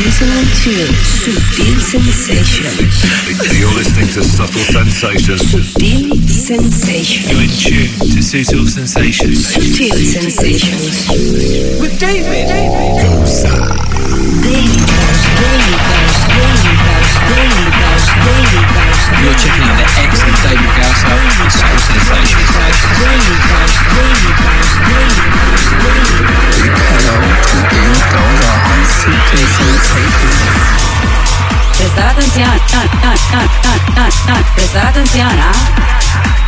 listening to Sutil Sensations. You're listening to Subtle Sensations. Sutil Sensations. You're in tune to Subtle Sensations. Sutil Sensations. With David. Daily Ghost, Daily Daily Daily Daily Ghost. You're checking out the excellent David with Subtle Sensations. Daily Daily Daily Daily. Hello David. Prestar atención, ah, ah, ah, ah, ah, ah! ah. prestar atención, ah.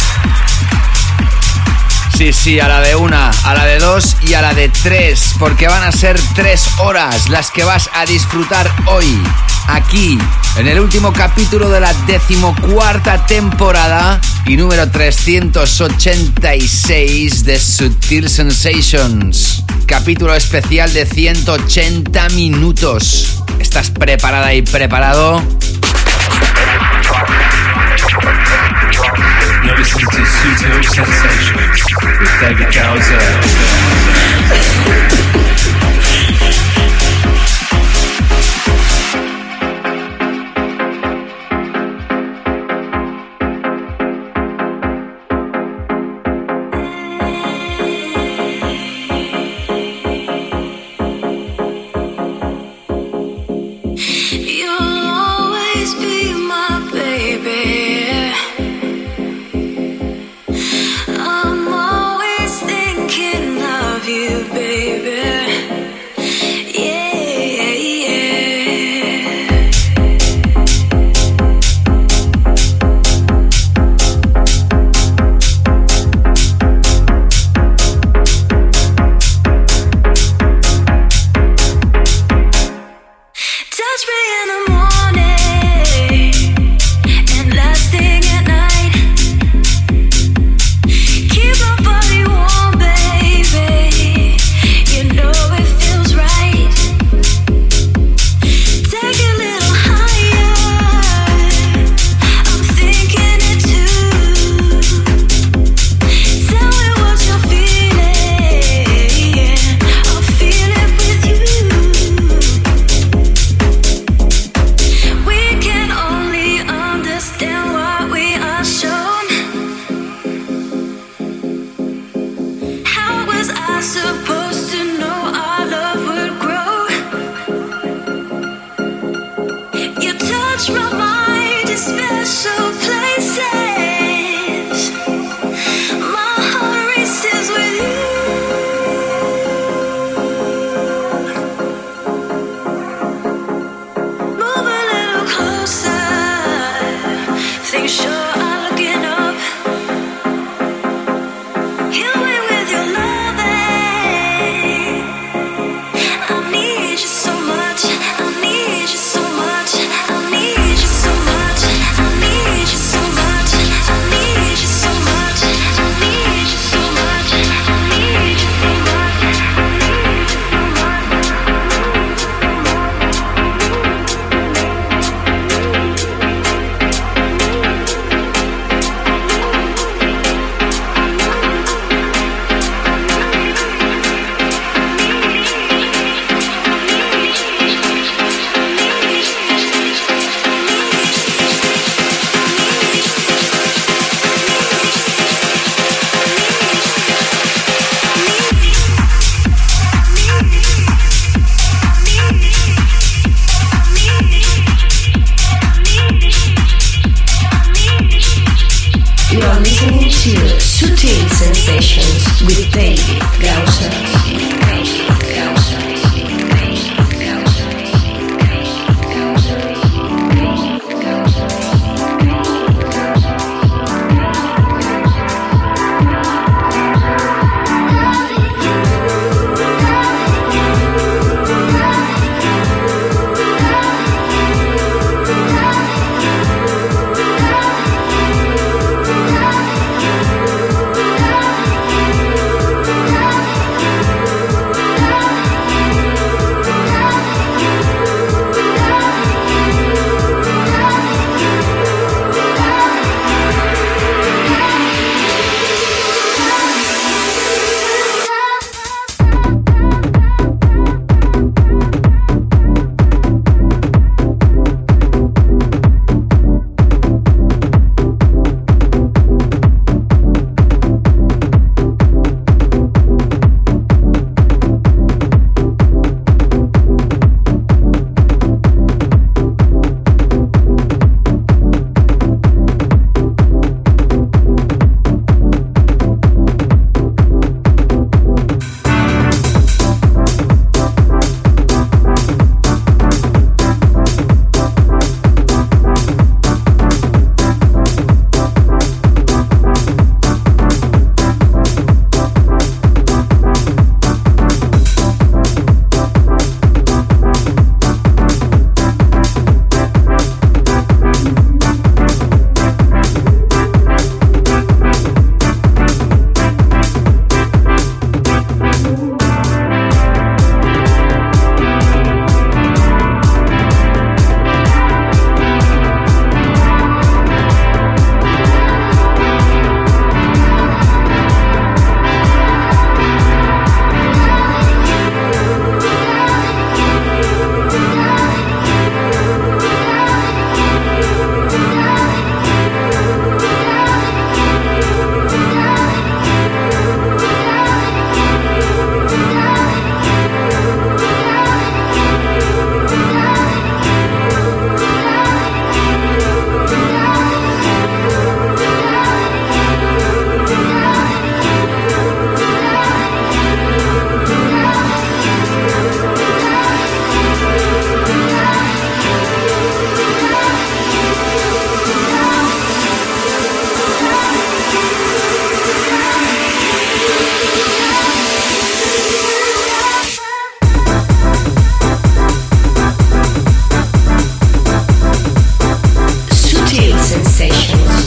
Sí, sí, a la de una, a la de dos y a la de tres, porque van a ser tres horas las que vas a disfrutar hoy, aquí, en el último capítulo de la decimocuarta temporada y número 386 de Sutil Sensations. Capítulo especial de 180 minutos. ¿Estás preparada y preparado? You're listening to Sutil Sensations with David Gausser.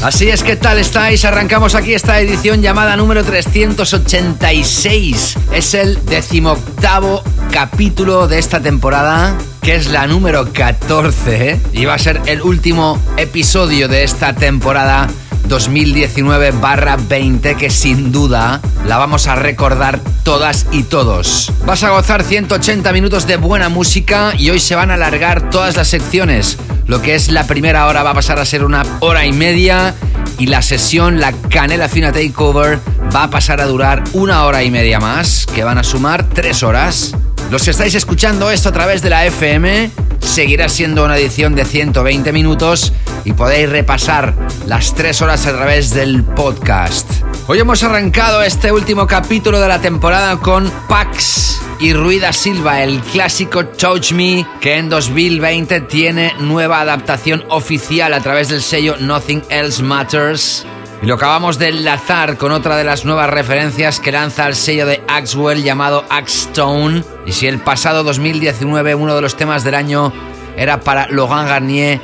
Así es, ¿qué tal estáis? Arrancamos aquí esta edición llamada número 386. Es el decimoctavo capítulo de esta temporada, que es la número 14, ¿eh? y va a ser el último episodio de esta temporada 2019-20 que sin duda la vamos a recordar todas y todos. Vas a gozar 180 minutos de buena música y hoy se van a alargar todas las secciones. Lo que es la primera hora va a pasar a ser una hora y media y la sesión, la Canela Fina Takeover, va a pasar a durar una hora y media más, que van a sumar tres horas. Los que estáis escuchando esto a través de la FM, seguirá siendo una edición de 120 minutos y podéis repasar las tres horas a través del podcast. Hoy hemos arrancado este último capítulo de la temporada con Pax y Ruida Silva, el clásico Touch Me, que en 2020 tiene nueva adaptación oficial a través del sello Nothing Else Matters. Y lo acabamos de enlazar con otra de las nuevas referencias que lanza el sello de Axwell llamado Axstone. Y si el pasado 2019 uno de los temas del año era para Logan Garnier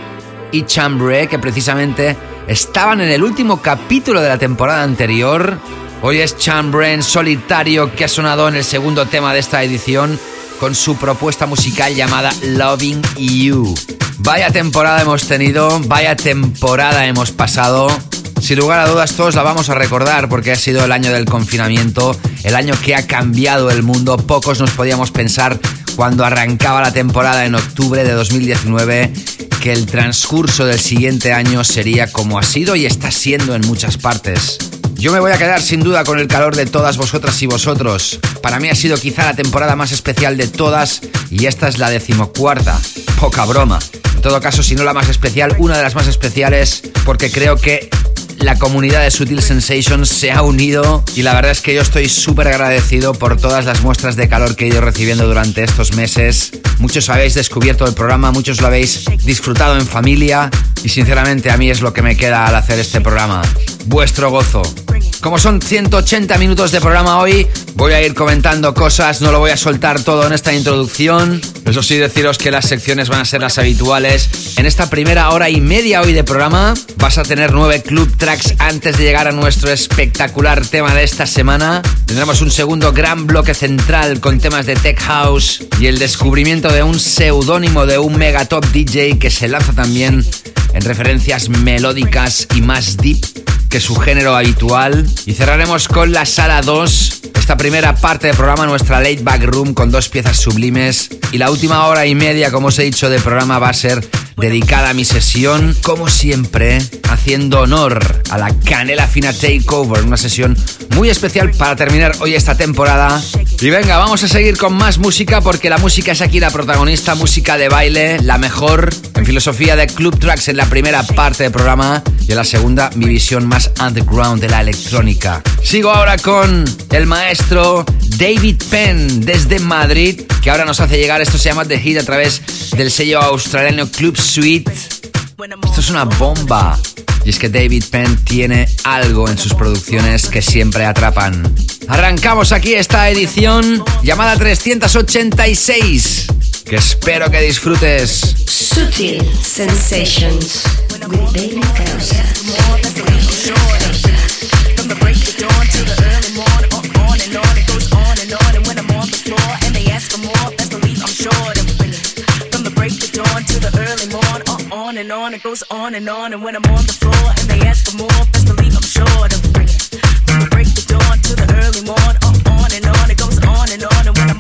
y Chambre, que precisamente estaban en el último capítulo de la temporada anterior, Hoy es Chambre en solitario que ha sonado en el segundo tema de esta edición con su propuesta musical llamada Loving You. Vaya temporada hemos tenido, vaya temporada hemos pasado. Sin lugar a dudas todos la vamos a recordar porque ha sido el año del confinamiento, el año que ha cambiado el mundo. Pocos nos podíamos pensar cuando arrancaba la temporada en octubre de 2019 que el transcurso del siguiente año sería como ha sido y está siendo en muchas partes. Yo me voy a quedar sin duda con el calor de todas vosotras y vosotros. Para mí ha sido quizá la temporada más especial de todas y esta es la decimocuarta. Poca broma. En todo caso, si no la más especial, una de las más especiales porque creo que la comunidad de Sutil Sensations se ha unido y la verdad es que yo estoy súper agradecido por todas las muestras de calor que he ido recibiendo durante estos meses. Muchos habéis descubierto el programa, muchos lo habéis disfrutado en familia y sinceramente a mí es lo que me queda al hacer este programa. Vuestro gozo. Como son 180 minutos de programa hoy, voy a ir comentando cosas, no lo voy a soltar todo en esta introducción. Eso sí, deciros que las secciones van a ser las habituales. En esta primera hora y media hoy de programa vas a tener nueve club tracks antes de llegar a nuestro espectacular tema de esta semana. Tendremos un segundo gran bloque central con temas de tech house y el descubrimiento de un seudónimo de un megatop DJ que se lanza también en referencias melódicas y más deep que su género habitual. Y cerraremos con la sala 2, esta primera parte del programa, nuestra late back room con dos piezas sublimes. Y la última hora y media, como os he dicho, de programa va a ser dedicada a mi sesión, como siempre, haciendo honor a la Canela Fina Takeover, una sesión muy especial para terminar hoy esta temporada. Y venga, vamos a seguir con más música porque la música es aquí la protagonista, música de baile, la mejor en filosofía de Club Tracks en la primera parte del programa y en la segunda mi visión más underground de la electrónica. Sigo ahora con el maestro David Penn desde Madrid, que ahora nos hace llegar, esto se llama The Hit a través del sello australiano Club Esto es una bomba. Y es que David Penn tiene algo en sus producciones que siempre atrapan. Arrancamos aquí esta edición llamada 386, que espero que disfrutes. Sutil Sensations and on it goes on and on. And when I'm on the floor and they ask for more, best believe I'm sure to bring it. From the break of dawn to the early on, on and on it goes on and on. And when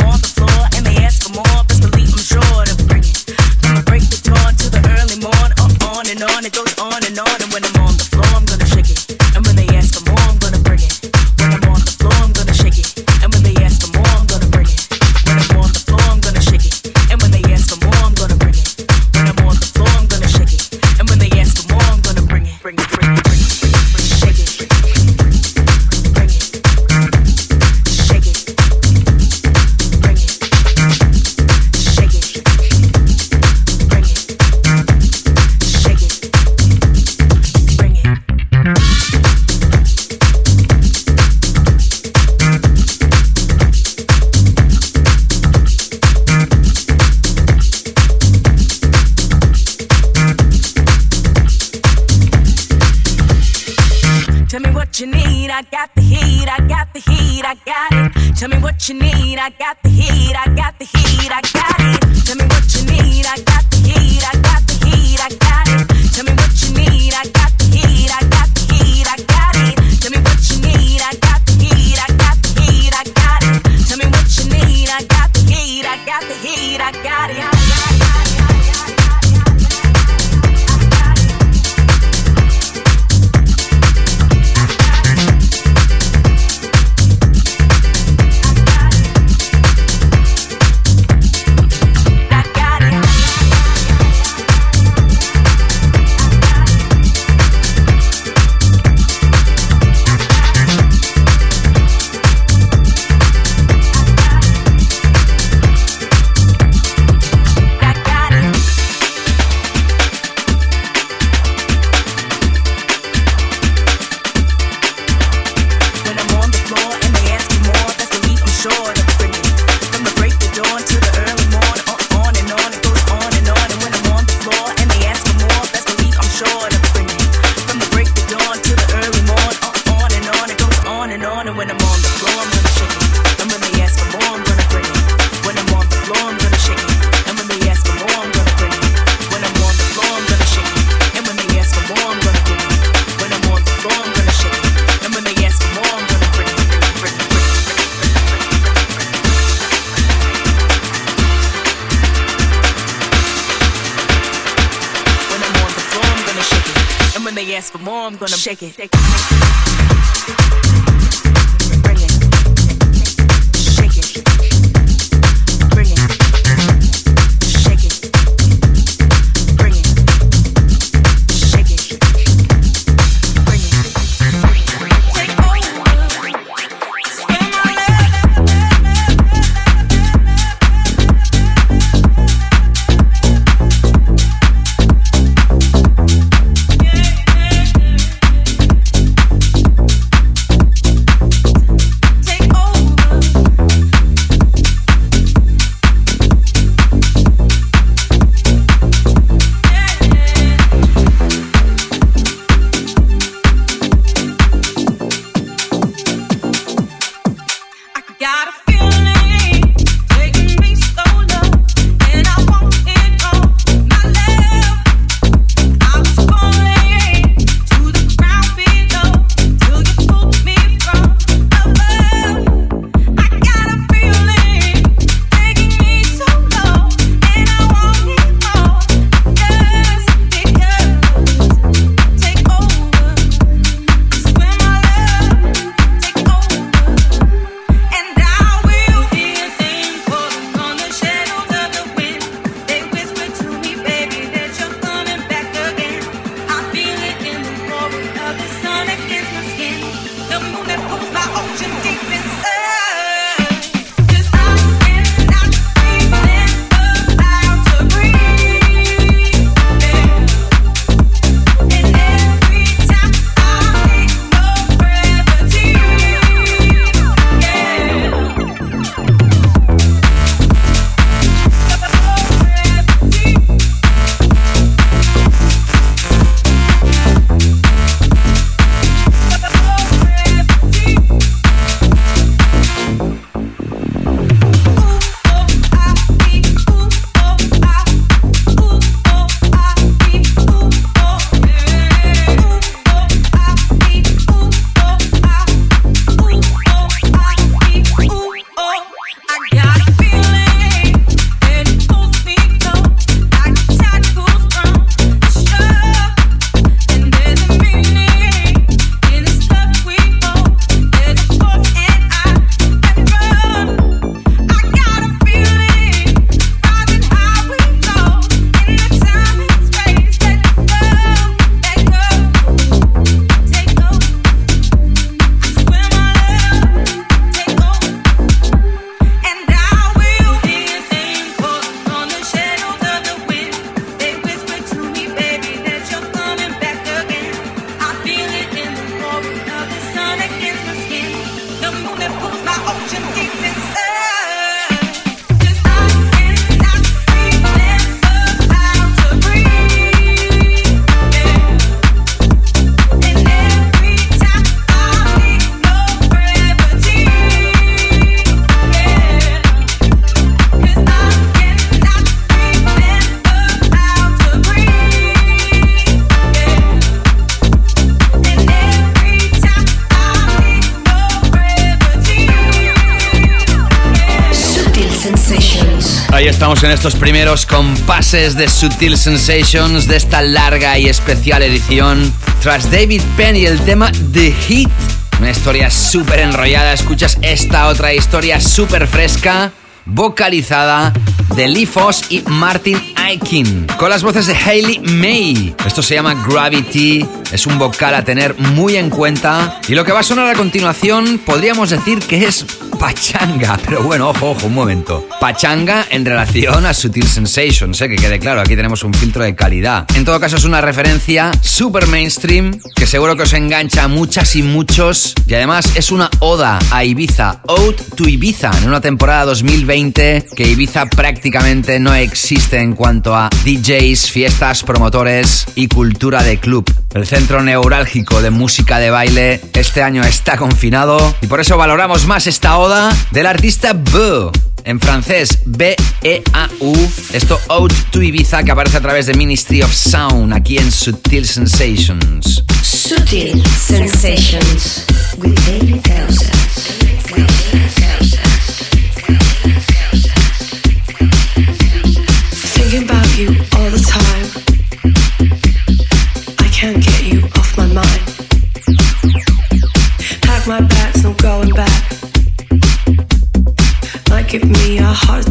en estos primeros compases de Sutil Sensations de esta larga y especial edición. Tras David Penn y el tema The Heat, una historia súper enrollada, escuchas esta otra historia súper fresca, vocalizada de Lee Foss y Martin Aikin, con las voces de Hayley May. Esto se llama Gravity, es un vocal a tener muy en cuenta. Y lo que va a sonar a continuación podríamos decir que es pachanga. Pero bueno, ojo, ojo, un momento. Pachanga en relación a Sutil Sensations, ¿eh? que quede claro, aquí tenemos un filtro de calidad. En todo caso es una referencia super mainstream que seguro que os engancha a muchas y muchos. Y además es una oda a Ibiza, Ode to Ibiza, en una temporada 2020 que Ibiza prácticamente no existe en cuanto a DJs, fiestas, promotores y cultura de club. El centro neurálgico de música de baile este año está confinado y por eso valoramos más esta oda del artista B. En francés, B-E-A-U. Esto Out to Ibiza que aparece a través de Ministry of Sound aquí en Sutil Sensations. Sutil Sensations with David. Heart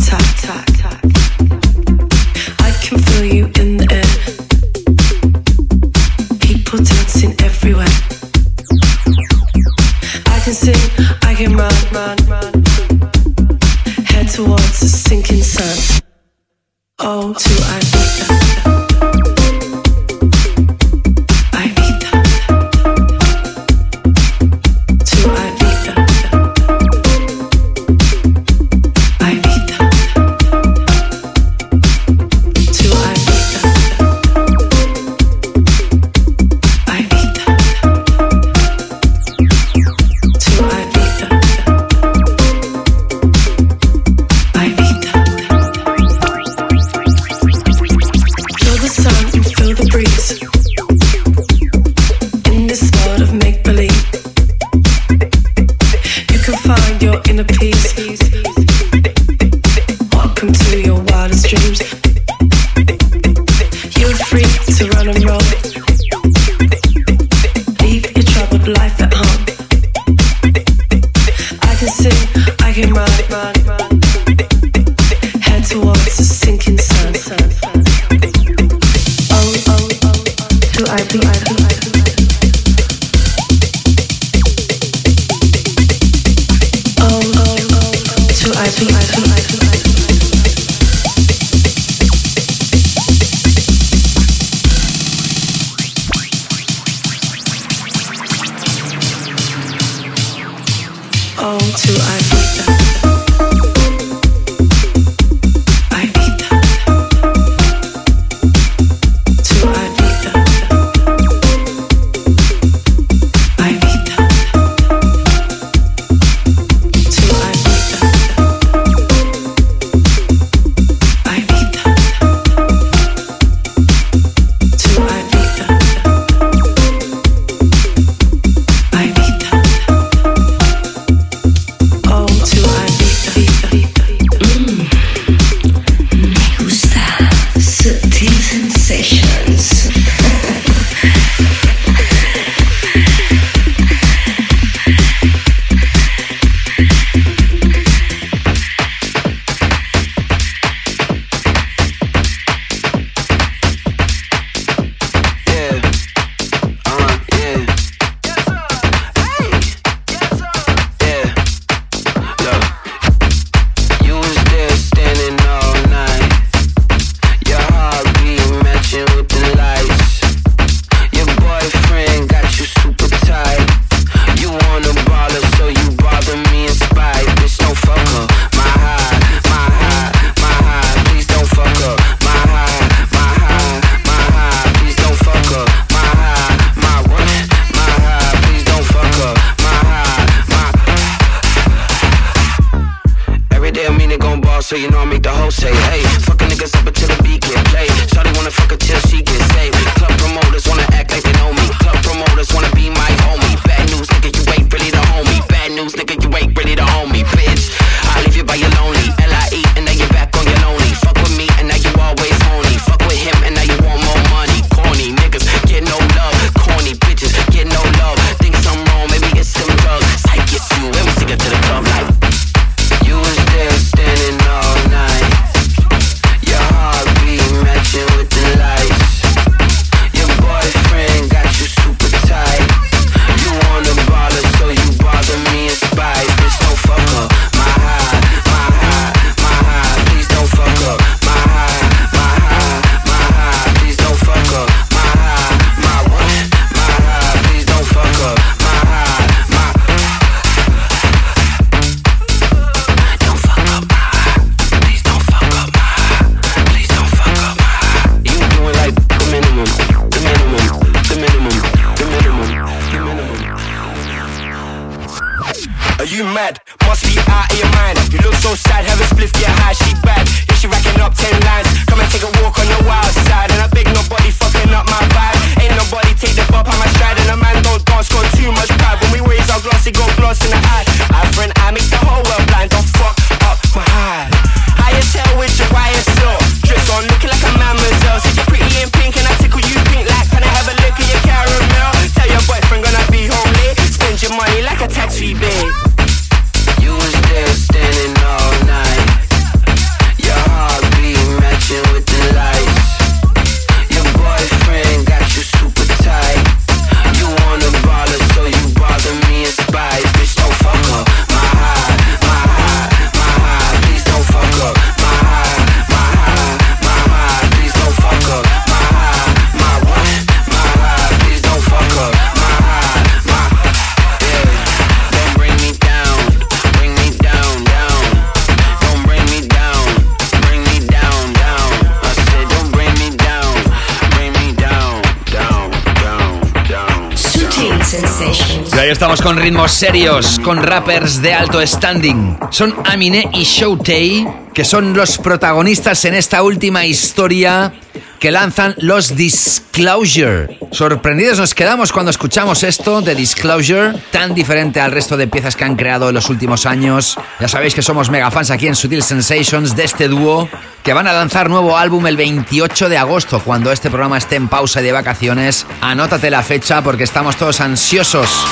serios, con rappers de alto standing. Son Aminé y Showtay, que son los protagonistas en esta última historia que lanzan los Disclosure. Sorprendidos nos quedamos cuando escuchamos esto de Disclosure, tan diferente al resto de piezas que han creado en los últimos años. Ya sabéis que somos mega fans aquí en Sutil Sensations de este dúo, que van a lanzar nuevo álbum el 28 de agosto, cuando este programa esté en pausa de vacaciones. Anótate la fecha porque estamos todos ansiosos.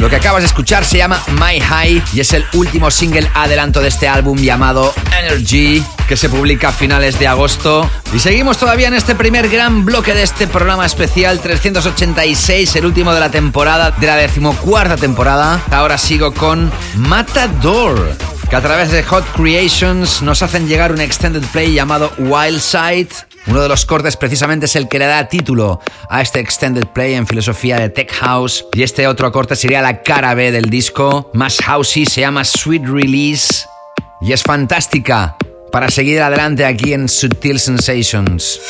Lo que acabas de escuchar se llama My High y es el último single adelanto de este álbum llamado Energy que se publica a finales de agosto. Y seguimos todavía en este primer gran bloque de este programa especial 386, el último de la temporada, de la decimocuarta temporada. Ahora sigo con Matador, que a través de Hot Creations nos hacen llegar un extended play llamado Wild Side. Uno de los cortes precisamente es el que le da título a este extended play en filosofía de Tech House. Y este otro corte sería la cara B del disco, más housey, se llama Sweet Release. Y es fantástica para seguir adelante aquí en Subtil Sensations.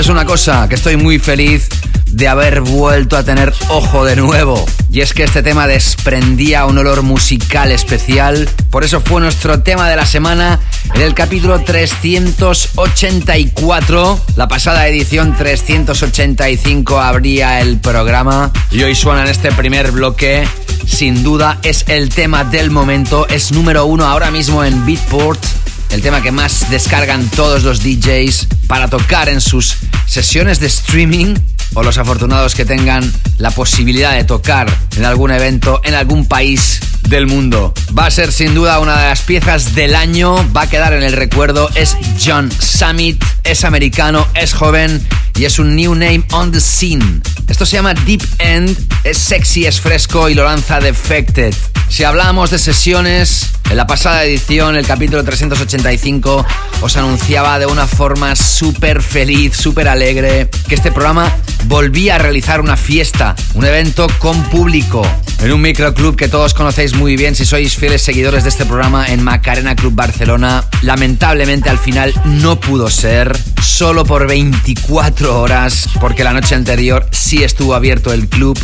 Sabes una cosa, que estoy muy feliz de haber vuelto a tener ojo de nuevo. Y es que este tema desprendía un olor musical especial. Por eso fue nuestro tema de la semana en el capítulo 384. La pasada edición 385 abría el programa. Y hoy suena en este primer bloque. Sin duda es el tema del momento. Es número uno ahora mismo en Beatport el tema que más descargan todos los DJs para tocar en sus sesiones de streaming o los afortunados que tengan la posibilidad de tocar en algún evento en algún país del mundo. Va a ser sin duda una de las piezas del año, va a quedar en el recuerdo, es John Summit, es americano, es joven y es un new name on the scene. Esto se llama Deep End, es sexy, es fresco y lo lanza Defected. Si hablamos de sesiones, en la pasada edición, el capítulo 385, os anunciaba de una forma súper feliz, súper alegre, que este programa volvía a realizar una fiesta, un evento con público, en un microclub que todos conocéis muy bien si sois fieles seguidores de este programa en Macarena Club Barcelona. Lamentablemente al final no pudo ser, solo por 24 horas, porque la noche anterior sí estuvo abierto el club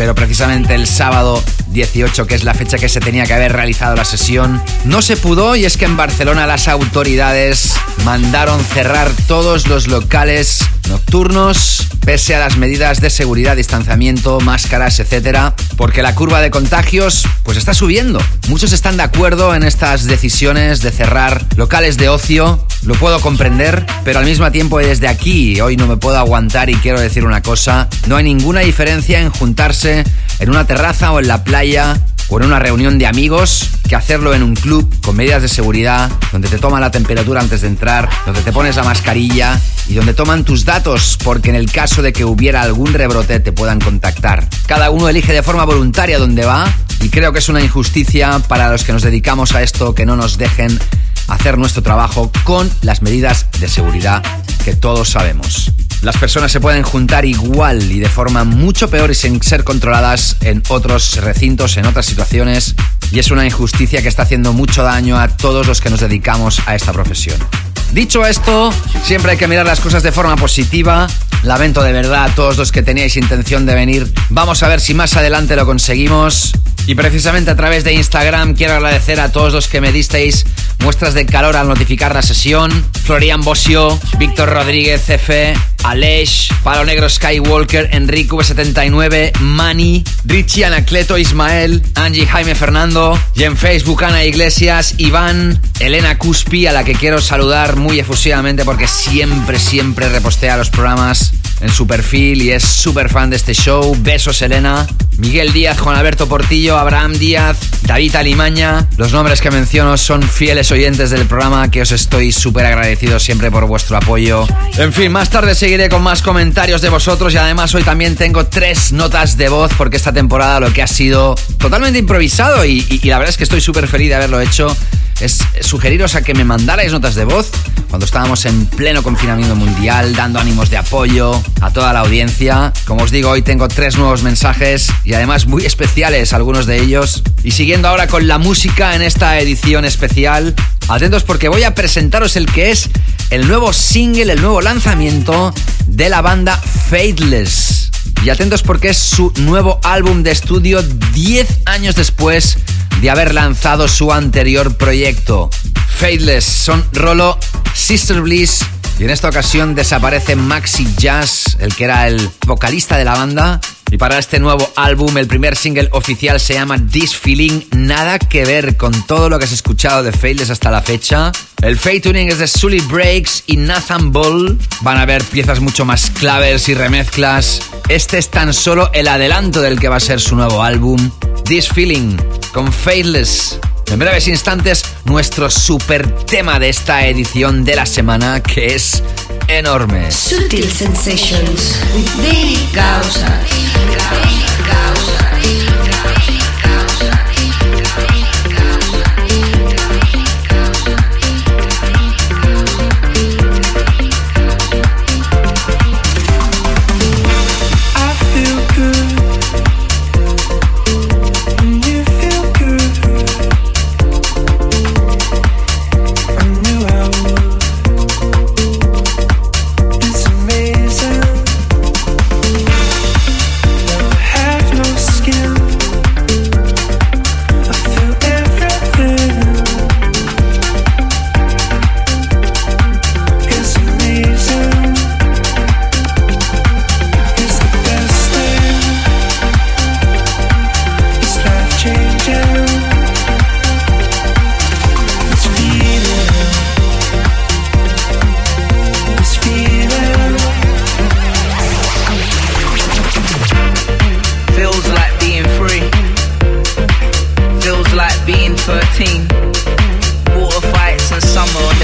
pero precisamente el sábado 18, que es la fecha que se tenía que haber realizado la sesión, no se pudo y es que en Barcelona las autoridades mandaron cerrar todos los locales nocturnos, pese a las medidas de seguridad, distanciamiento, máscaras, etcétera, porque la curva de contagios pues está subiendo. Muchos están de acuerdo en estas decisiones de cerrar locales de ocio, lo puedo comprender, pero al mismo tiempo desde aquí hoy no me puedo aguantar y quiero decir una cosa, no hay ninguna diferencia en juntarse en una terraza o en la playa o en una reunión de amigos que hacerlo en un club con medidas de seguridad, donde te toman la temperatura antes de entrar, donde te pones la mascarilla y donde toman tus datos porque en el caso de que hubiera algún rebrote te puedan contactar. Cada uno elige de forma voluntaria dónde va y creo que es una injusticia para los que nos dedicamos a esto que no nos dejen hacer nuestro trabajo con las medidas de seguridad que todos sabemos. Las personas se pueden juntar igual y de forma mucho peor y sin ser controladas en otros recintos, en otras situaciones, y es una injusticia que está haciendo mucho daño a todos los que nos dedicamos a esta profesión. Dicho esto, siempre hay que mirar las cosas de forma positiva. Lamento de verdad a todos los que teníais intención de venir. Vamos a ver si más adelante lo conseguimos. Y precisamente a través de Instagram quiero agradecer a todos los que me disteis muestras de calor al notificar la sesión. Florian Bosio, Víctor Rodríguez F, Aleix, Palo Negro Skywalker, Enrique V79, Mani, Richie Anacleto Ismael, Angie Jaime Fernando, y en Facebook Ana Iglesias, Iván, Elena Cuspi, a la que quiero saludar muy efusivamente porque siempre, siempre repostea los programas en su perfil y es súper fan de este show. Besos, Elena. Miguel Díaz, Juan Alberto Portillo, Abraham Díaz, David Alimaña. Los nombres que menciono son fieles oyentes del programa que os estoy súper agradecido siempre por vuestro apoyo. En fin, más tarde seguiré con más comentarios de vosotros y además hoy también tengo tres notas de voz porque esta temporada lo que ha sido totalmente improvisado y, y- la verdad es que estoy súper feliz de haberlo hecho es sugeriros a que me mandarais notas de voz cuando estábamos en pleno confinamiento mundial, dando ánimos de apoyo a toda la audiencia. Como os digo, hoy tengo tres nuevos mensajes y además muy especiales algunos de ellos. Y siguiendo ahora con la música en esta edición especial, atentos porque voy a presentaros el que es el nuevo single, el nuevo lanzamiento de la banda Faithless. Y atentos porque es su nuevo álbum de estudio 10 años después de haber lanzado su anterior proyecto. Faithless son Rolo, Sister Bliss y en esta ocasión desaparece Maxi Jazz, el que era el vocalista de la banda. Y para este nuevo álbum, el primer single oficial se llama This Feeling, nada que ver con todo lo que has escuchado de Faithless hasta la fecha. El Fade Tuning es de Sully Breaks y Nathan Ball. Van a haber piezas mucho más claves y remezclas. Este es tan solo el adelanto del que va a ser su nuevo álbum, This Feeling, con Faithless. En breves instantes, nuestro super tema de esta edición de la semana, que es enorme. Sutil Sensations with Daily Causa. I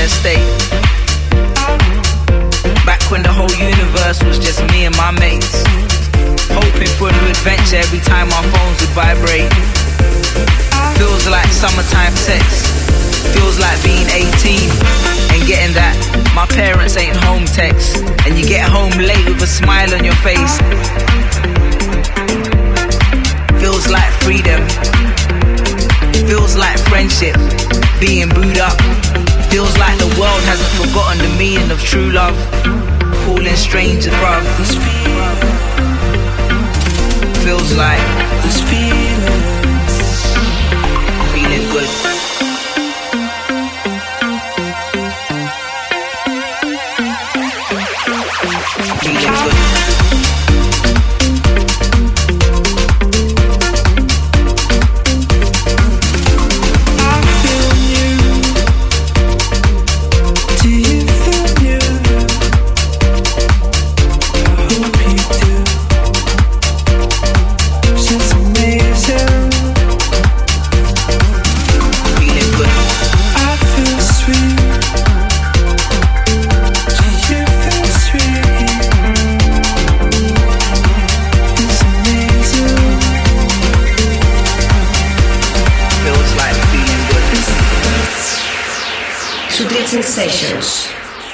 their state. Back when the whole universe was just me and my mates. Hoping for a new adventure every time our phones would vibrate. Feels like summertime sex. Feels like being 18 and getting that my parents ain't home text. And you get home late with a smile on your face. Feels like freedom. Feels like friendship. Being booed up. Feels like the world hasn't forgotten the meaning of true love. Calling strangers, bruv. Feels like This feeling. feeling good. Feeling good.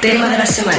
Tema de la semana.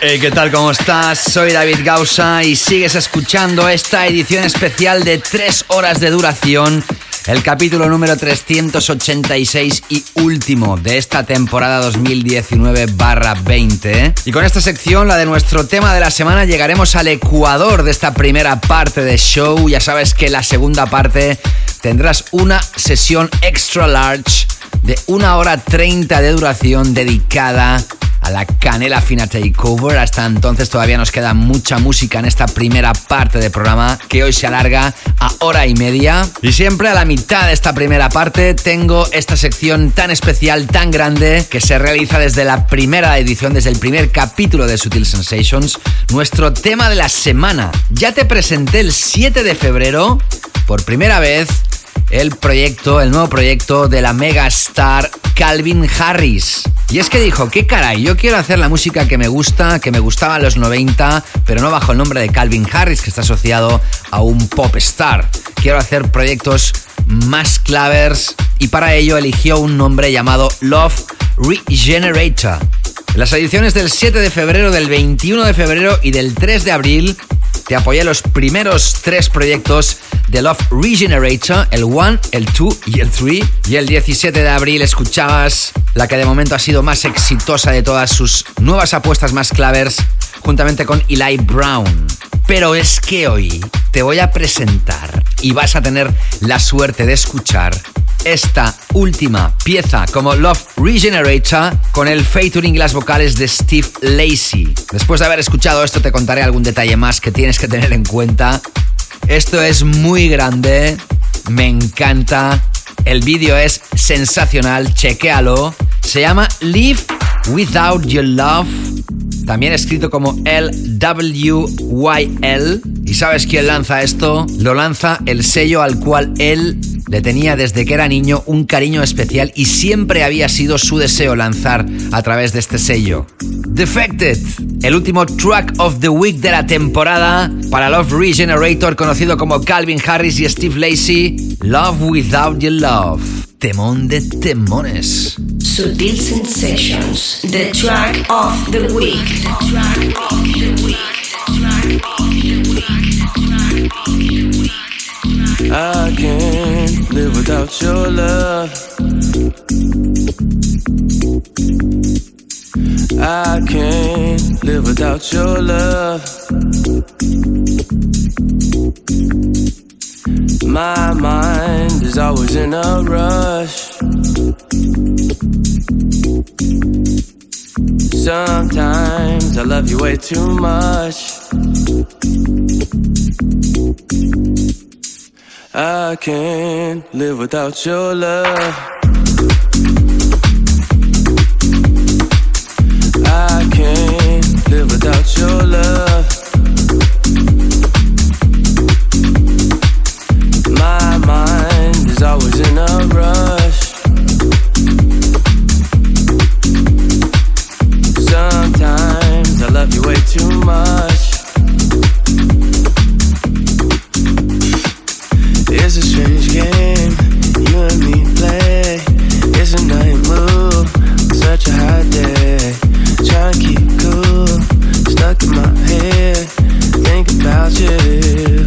Hey, ¿qué tal? ¿Cómo estás? Soy David Gausa y sigues escuchando esta edición especial de 3 horas de duración, el capítulo número 386 y último de esta temporada 2019-20. Y con esta sección, la de nuestro tema de la semana, llegaremos al ecuador de esta primera parte de show. Ya sabes que la segunda parte tendrás una sesión extra large de una hora 30 de duración dedicada a la Canela Fina Takeover. Hasta entonces todavía nos queda mucha música en esta primera parte del programa que hoy se alarga a hora y media. Y siempre a la mitad de esta primera parte tengo esta sección tan especial, tan grande, que se realiza desde la primera edición, desde el primer capítulo de Sutil Sensations. Nuestro tema de la semana. Ya te presenté el 7 de febrero, por primera vez, el proyecto, el nuevo proyecto de la mega star Calvin Harris. Y es que dijo, qué caray, yo quiero hacer la música que me gusta, que me gustaba en los 90, pero no bajo el nombre de Calvin Harris, que está asociado a un pop star. Quiero hacer proyectos más clavers y para ello eligió un nombre llamado Love Regenerator. En las ediciones del 7 de febrero, del 21 de febrero y del 3 de abril te apoyé los primeros tres proyectos de Love Regenerator, el 1, el 2 y el 3. Y el 17 de abril escuchabas la que de momento ha sido más exitosa de todas sus nuevas apuestas más clavers, juntamente con Eli Brown. Pero es que hoy te voy a presentar y vas a tener la suerte de escuchar esta última pieza como Love Regenerator con el featuring las vocales de Steve Lacey. Después de haber escuchado esto te contaré algún detalle más que tienes que tener en cuenta. Esto es muy grande, me encanta. El vídeo es sensacional, chequéalo. Se llama Live Without Your Love, también escrito como L-W-Y-L. ¿Y sabes quién lanza esto? Lo lanza el sello al cual él le tenía desde que era niño un cariño especial y siempre había sido su deseo lanzar a través de este sello. Defected, el último track of the week de la temporada para Love Regenerator conocido como Calvin Harris y Steve Lacey, Love Without Your Love. Temón de temones. Sutil Sensations. The track of the week. The track of the week. I can't live without your love. I can't live without your love. My mind is always in a rush. Sometimes I love you way too much. I can't live without your love. I can't live without your love. Mind is always in a rush. Sometimes I love you way too much. It's a strange game you and me play. It's a night move, such a hot day. To keep cool, stuck in my head. Think about you,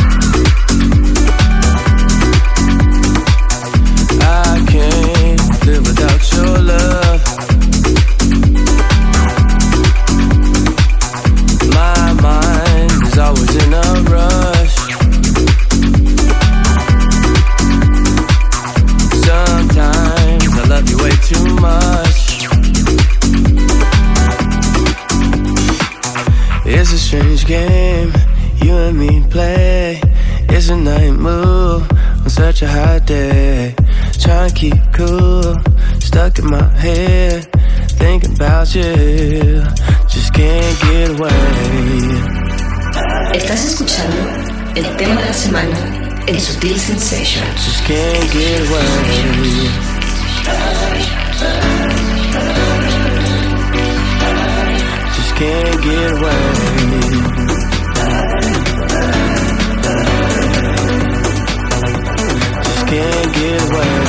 Game you and me play. It's a night move on such a hot day. Trying to keep cool, stuck in my head. Thinking about you, just can't get away. Estás escuchando el tema de la semana en Sutil Sensations. Just can't get away. Just can't get away. Can't get away.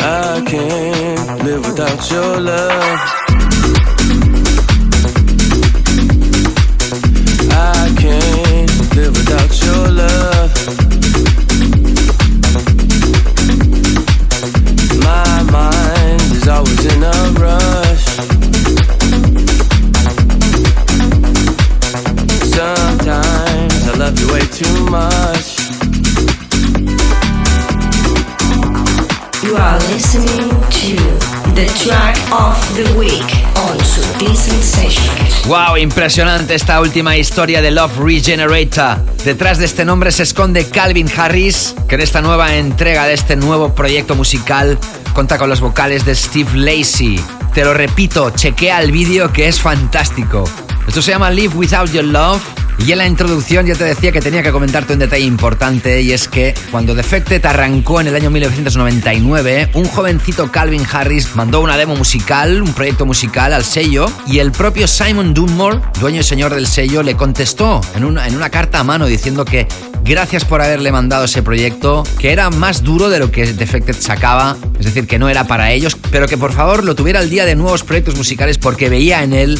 I can't live without your love. Wow, impresionante esta última historia de Love Regenerator. Detrás de este nombre se esconde Calvin Harris, que en esta nueva entrega de este nuevo proyecto musical cuenta con los vocales de Steve Lacey. Te lo repito, chequea el vídeo que es fantástico. Esto se llama Live Without Your Love. Y en la introducción ya te decía que tenía que comentarte un detalle importante y es que cuando Defected arrancó en el año 1999, un jovencito Calvin Harris mandó una demo musical, un proyecto musical al sello y el propio Simon Dunmore, dueño y señor del sello, le contestó en una, en una carta a mano diciendo que gracias por haberle mandado ese proyecto, que era más duro de lo que Defected sacaba, es decir, que no era para ellos, pero que por favor lo tuviera al día de nuevos proyectos musicales porque veía en él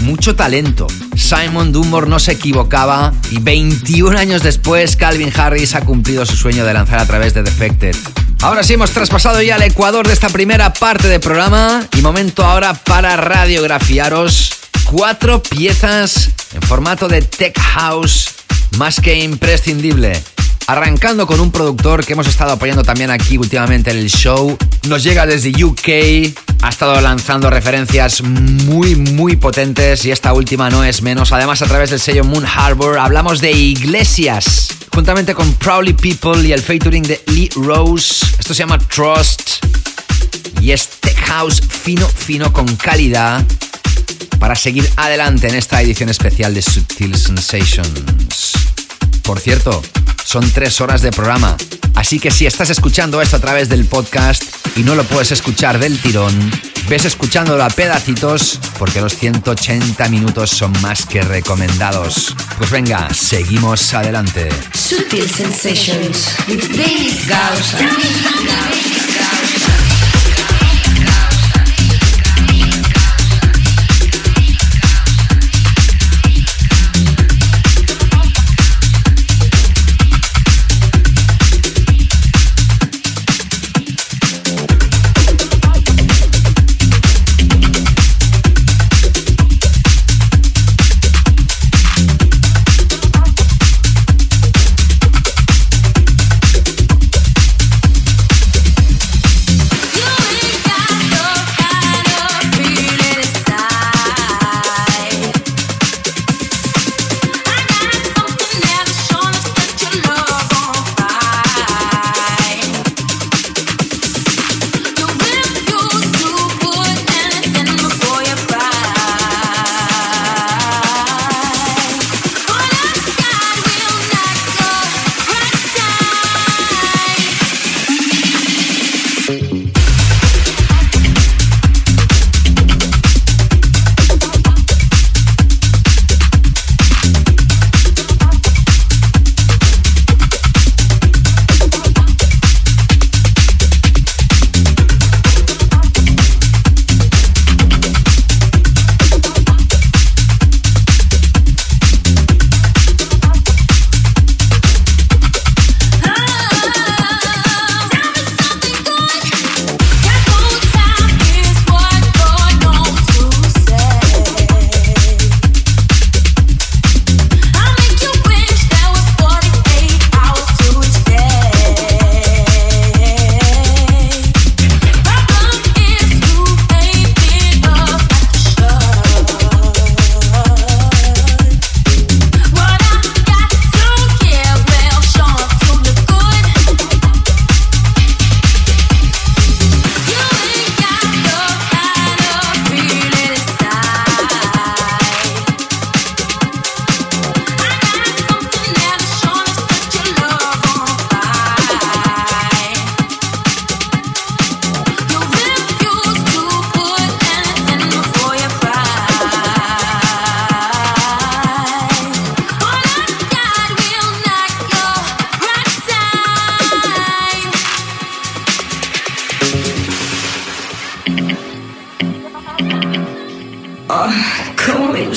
mucho talento. Simon Dunmore no se equivocaba y 21 años después Calvin Harris ha cumplido su sueño de lanzar a través de Defected. Ahora sí hemos traspasado ya al Ecuador de esta primera parte del programa y momento ahora para radiografiaros cuatro piezas en formato de tech house más que imprescindible. Arrancando con un productor que hemos estado apoyando también aquí últimamente en el show. Nos llega desde UK, ha estado lanzando referencias muy, muy potentes y esta última no es menos. Además, a través del sello Moon Harbor hablamos de Iglesias, juntamente con Proudly People y el featuring de Lee Rose. Esto se llama Trust y es tech house fino, fino con calidad para seguir adelante en esta edición especial de Subtil Sensations. Por cierto, son tres horas de programa, así que si estás escuchando esto a través del podcast y no lo puedes escuchar del tirón, ves escuchándolo a pedacitos porque los 180 minutos son más que recomendados. Pues venga, seguimos adelante. Sutil Sensations with.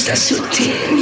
Gusta sutil.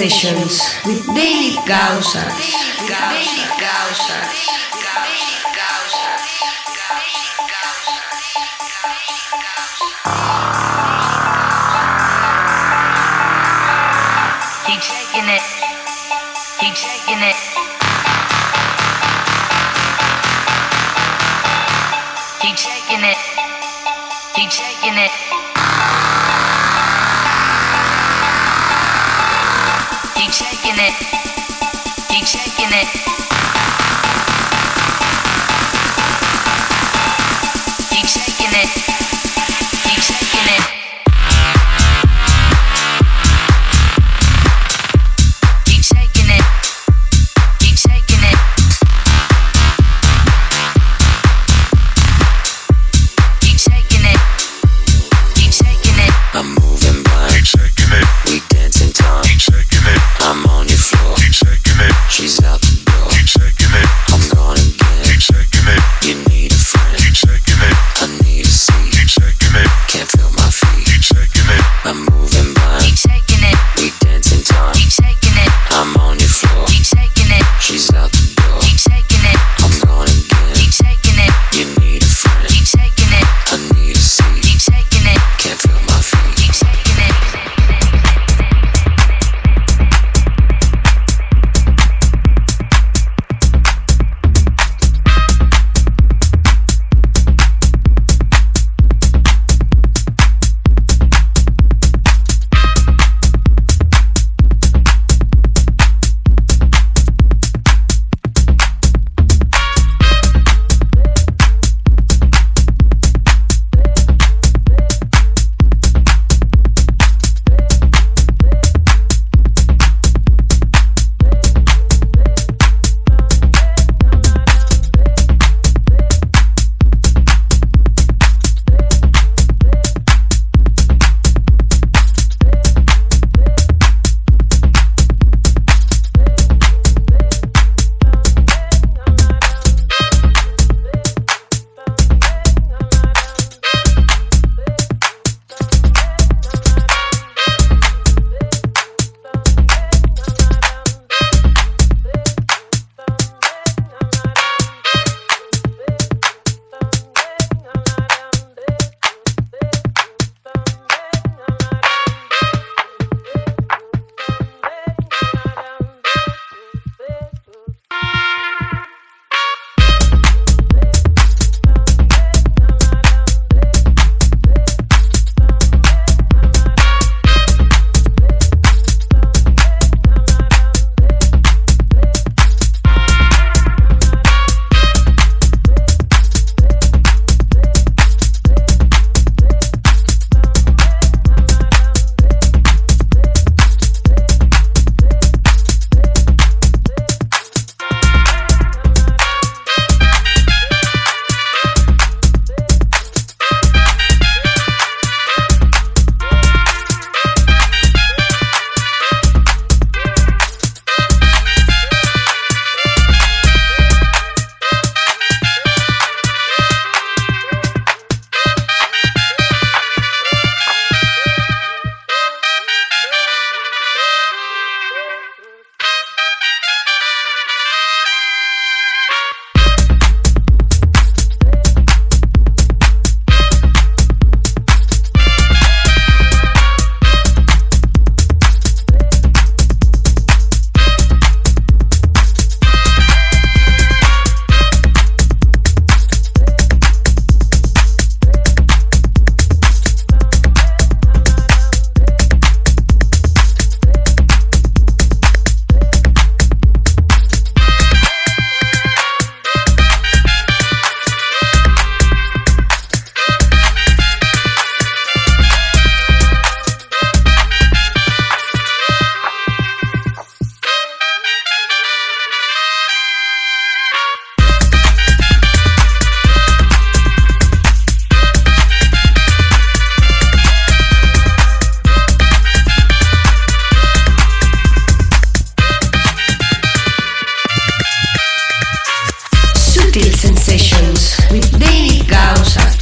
Sessions with David Gausas.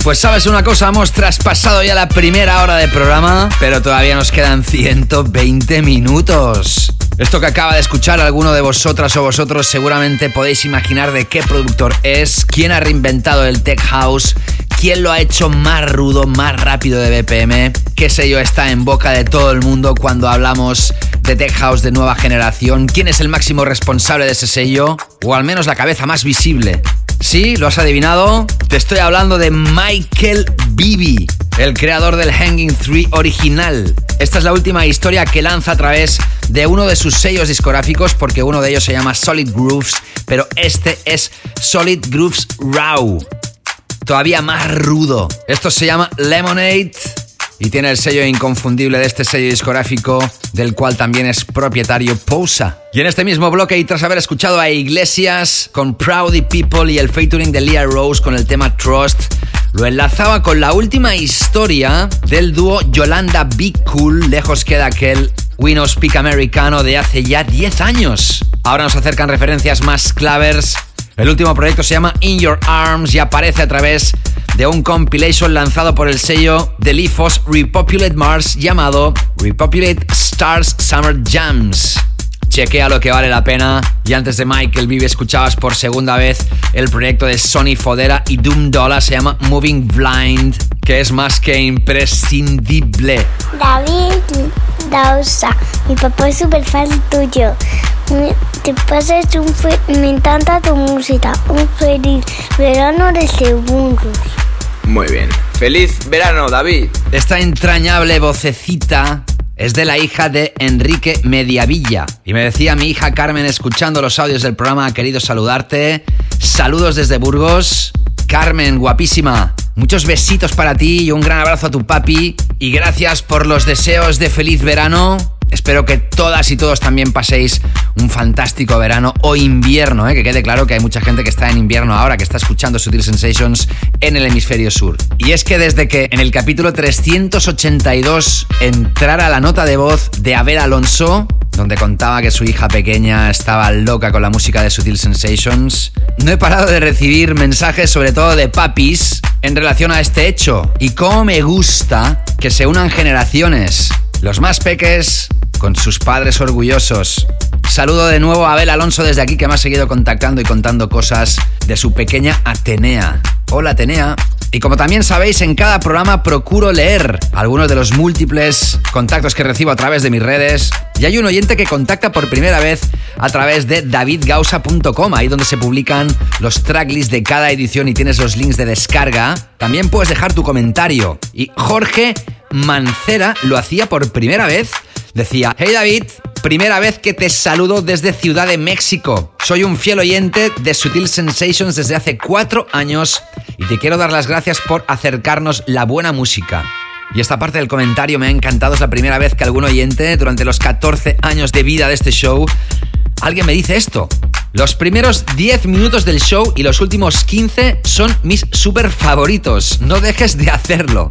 Pues sabes una cosa, hemos traspasado ya la primera hora de programa, pero todavía nos quedan 120 minutos. Esto que acaba de escuchar alguno de vosotras o vosotros seguramente podéis imaginar de qué productor es, quién ha reinventado el tech house, quién lo ha hecho más rudo, más rápido de BPM, qué sello está en boca de todo el mundo cuando hablamos de tech house de nueva generación, quién es el máximo responsable de ese sello, o al menos la cabeza más visible. Sí, lo has adivinado. Te estoy hablando de Michael Bibi, el creador del Hanging Tree original. Esta es la última historia que lanza a través de uno de sus sellos discográficos, porque uno de ellos se llama Solid Grooves, pero este es Solid Grooves Raw. Todavía más rudo. Esto se llama Lemonade y tiene el sello inconfundible de este sello discográfico, del cual también es propietario Pousa. Y en este mismo bloque, y tras haber escuchado a Iglesias con Proudy People y el featuring de Leah Rose con el tema Trust, lo enlazaba con la última historia del dúo Yolanda Be Cool, lejos queda aquel Winos Peak americano de hace ya 10 años. Ahora nos acercan referencias más clavers. El último proyecto se llama In Your Arms y aparece a través un compilation lanzado por el sello de Lifos Repopulate Mars llamado Repopulate Stars Summer Jams. Chequea lo que vale la pena. Y antes de Michael Vive escuchabas por segunda vez el proyecto de Sony Fodera y Doom Dollar, se llama Moving Blind, que es más que imprescindible. David Dausa, mi papá es súper fan tuyo. Me- Te pasas un fe- me encanta tu música. Un feliz verano de segundos. Muy bien. Feliz verano, David. Esta entrañable vocecita es de la hija de Enrique Mediavilla. Y me decía mi hija Carmen, escuchando los audios del programa, ha querido saludarte. Saludos desde Burgos. Carmen, guapísima. Muchos besitos para ti y un gran abrazo a tu papi. Y gracias por los deseos de feliz verano. Espero que todas y todos también paséis un fantástico verano o invierno, ¿eh? que quede claro que hay mucha gente que está en invierno ahora, que está escuchando Sutil Sensations en el hemisferio sur. Y es que desde que en el capítulo 382 entrara la nota de voz de Abel Alonso, donde contaba que su hija pequeña estaba loca con la música de Sutil Sensations, no he parado de recibir mensajes sobre todo de papis en relación a este hecho. Y cómo me gusta que se unan generaciones. Los más peques con sus padres orgullosos. Saludo de nuevo a Abel Alonso desde aquí que me ha seguido contactando y contando cosas de su pequeña Atenea. Hola Atenea. Y como también sabéis, en cada programa procuro leer algunos de los múltiples contactos que recibo a través de mis redes. Y hay un oyente que contacta por primera vez a través de davidgausa.com, ahí donde se publican los tracklists de cada edición y tienes los links de descarga. También puedes dejar tu comentario. Y Jorge Mancera lo hacía por primera vez. Decía, hey David, primera vez que te saludo desde Ciudad de México. Soy un fiel oyente de Sutil Sensations desde hace cuatro años y te quiero dar las gracias por acercarnos la buena música. Y esta parte del comentario me ha encantado, es la primera vez que algún oyente durante los 14 años de vida de este show, alguien me dice esto. Los primeros 10 minutos del show y los últimos 15 son mis super favoritos. No dejes de hacerlo.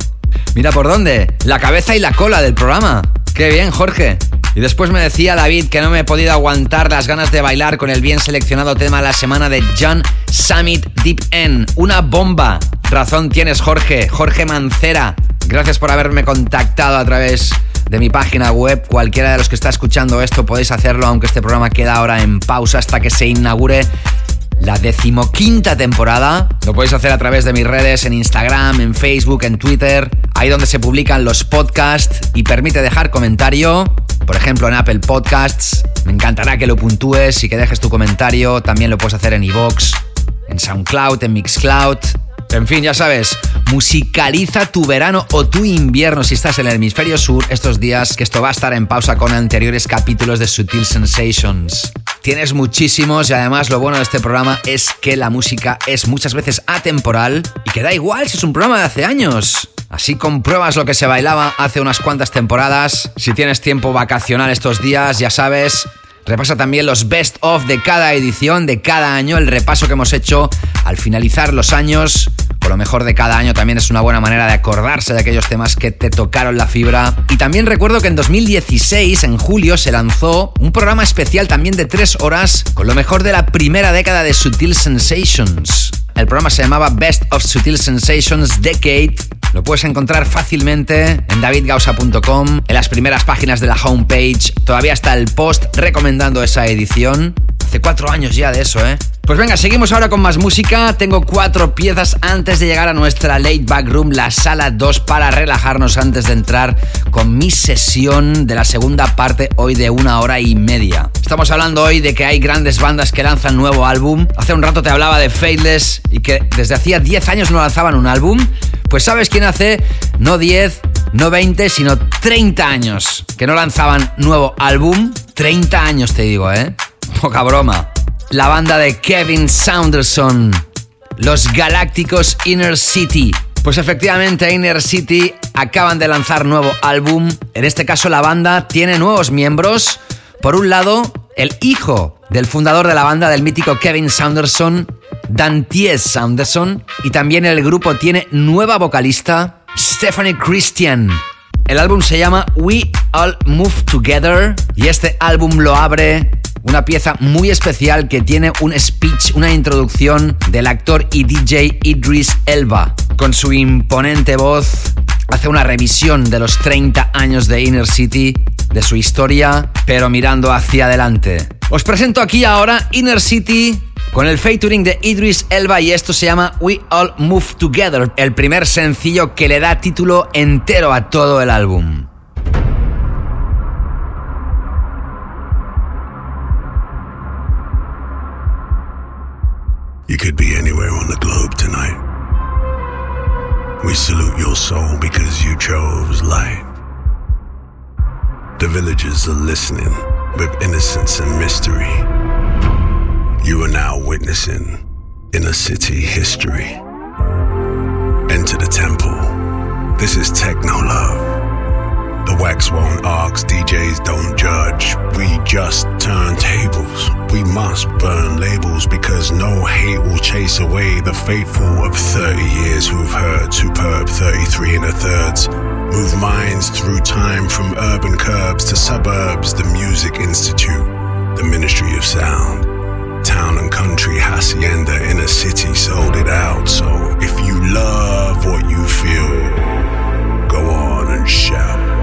Mira por dónde. La cabeza y la cola del programa. Qué bien, Jorge. Y después me decía David que no me he podido aguantar las ganas de bailar con el bien seleccionado tema de la semana de John Summit Deep End. Una bomba. Razón tienes, Jorge. Jorge Mancera. Gracias por haberme contactado a través de mi página web. Cualquiera de los que está escuchando esto podéis hacerlo, aunque este programa queda ahora en pausa hasta que se inaugure la decimoquinta temporada. Lo podéis hacer a través de mis redes, en Instagram, en Facebook, en Twitter, ahí donde se publican los podcasts y permite dejar comentario. Por ejemplo, en Apple Podcasts. Me encantará que lo puntúes y que dejes tu comentario. También lo puedes hacer en iVoox, en SoundCloud, en Mixcloud. En fin, ya sabes, musicaliza tu verano o tu invierno si estás en el hemisferio sur estos días, que esto va a estar en pausa con anteriores capítulos de Sutil Sensations. Tienes muchísimos y además lo bueno de este programa es que la música es muchas veces atemporal y que da igual si es un programa de hace años. Así compruebas lo que se bailaba hace unas cuantas temporadas. Si tienes tiempo vacacional estos días, ya sabes, Repasa también los best of de cada edición, de cada año, el repaso que hemos hecho al finalizar los años. Con lo mejor de cada año también es una buena manera de acordarse de aquellos temas que te tocaron la fibra. Y también recuerdo que en 2016, en julio, se lanzó un programa especial también de tres horas con lo mejor de la primera década de Sutil Sensations. El programa se llamaba Best of Sutil Sensations Decade. Lo puedes encontrar fácilmente en davidgausa.com, en las primeras páginas de la homepage. Todavía está el post recomendando esa edición. Hace cuatro años ya de eso, ¿eh? Pues venga, seguimos ahora con más música. Tengo cuatro piezas antes de llegar a nuestra late back room, la sala 2, para relajarnos antes de entrar con mi sesión de la segunda parte hoy de una hora y media. Estamos hablando hoy de que hay grandes bandas que lanzan nuevo álbum. Hace un rato te hablaba de Faithless y que desde hacía 10 años no lanzaban un álbum. Pues sabes quién hace no 10, no 20, sino 30 años que no lanzaban nuevo álbum. 30 años te digo, ¿eh? Poca broma la banda de Kevin Saunderson, los galácticos Inner City. Pues efectivamente Inner City acaban de lanzar nuevo álbum. En este caso la banda tiene nuevos miembros. Por un lado, el hijo del fundador de la banda, del mítico Kevin Saunderson, Danties Saunderson. Y también el grupo tiene nueva vocalista, Stephanie Christian. El álbum se llama We All Move Together y este álbum lo abre una pieza muy especial que tiene un speech, una introducción del actor y DJ Idris Elba. Con su imponente voz hace una revisión de los 30 años de Inner City, de su historia, pero mirando hacia adelante. Os presento aquí ahora Inner City con el featuring de Idris Elba y esto se llama We All Move Together, el primer sencillo que le da título entero a todo el álbum. You could be anywhere on the globe tonight. We salute your soul because you chose light. The villagers are listening with innocence and mystery. You are now witnessing inner city history. Enter the temple. This is techno love. The wax won't ask, DJs don't judge. We just turn tables. We must burn labels because no hate will chase away the faithful of 30 years who've heard superb 33 and a thirds. Move minds through time from urban curbs to suburbs, the Music Institute, the Ministry of Sound. Town and country, hacienda, inner city sold it out. So if you love what you feel, go on and shout.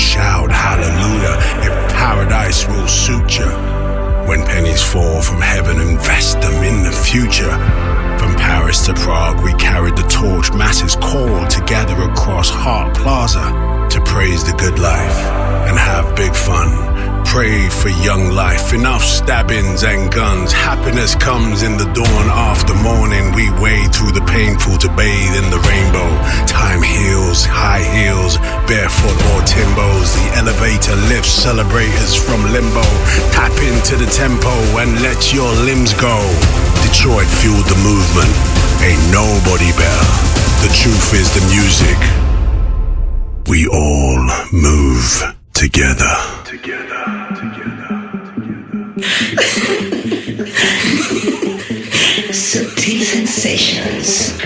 Shout hallelujah if paradise will suit you. When pennies fall from heaven, invest them in the future. From Paris to Prague, we carried the torch. Masses called together across Hart Plaza to praise the good life and have big fun. Pray for young life. Enough stabbings and guns. Happiness comes in the dawn after morning. We wade through the painful to bathe in the rainbow. Time heals, high heels, barefoot or timbos. The elevator lifts celebrators from limbo. Tap into the tempo and let your limbs go. Detroit fueled the movement. Ain't nobody better. The truth is the music. We all move together. Together. Together. Subtle sensations.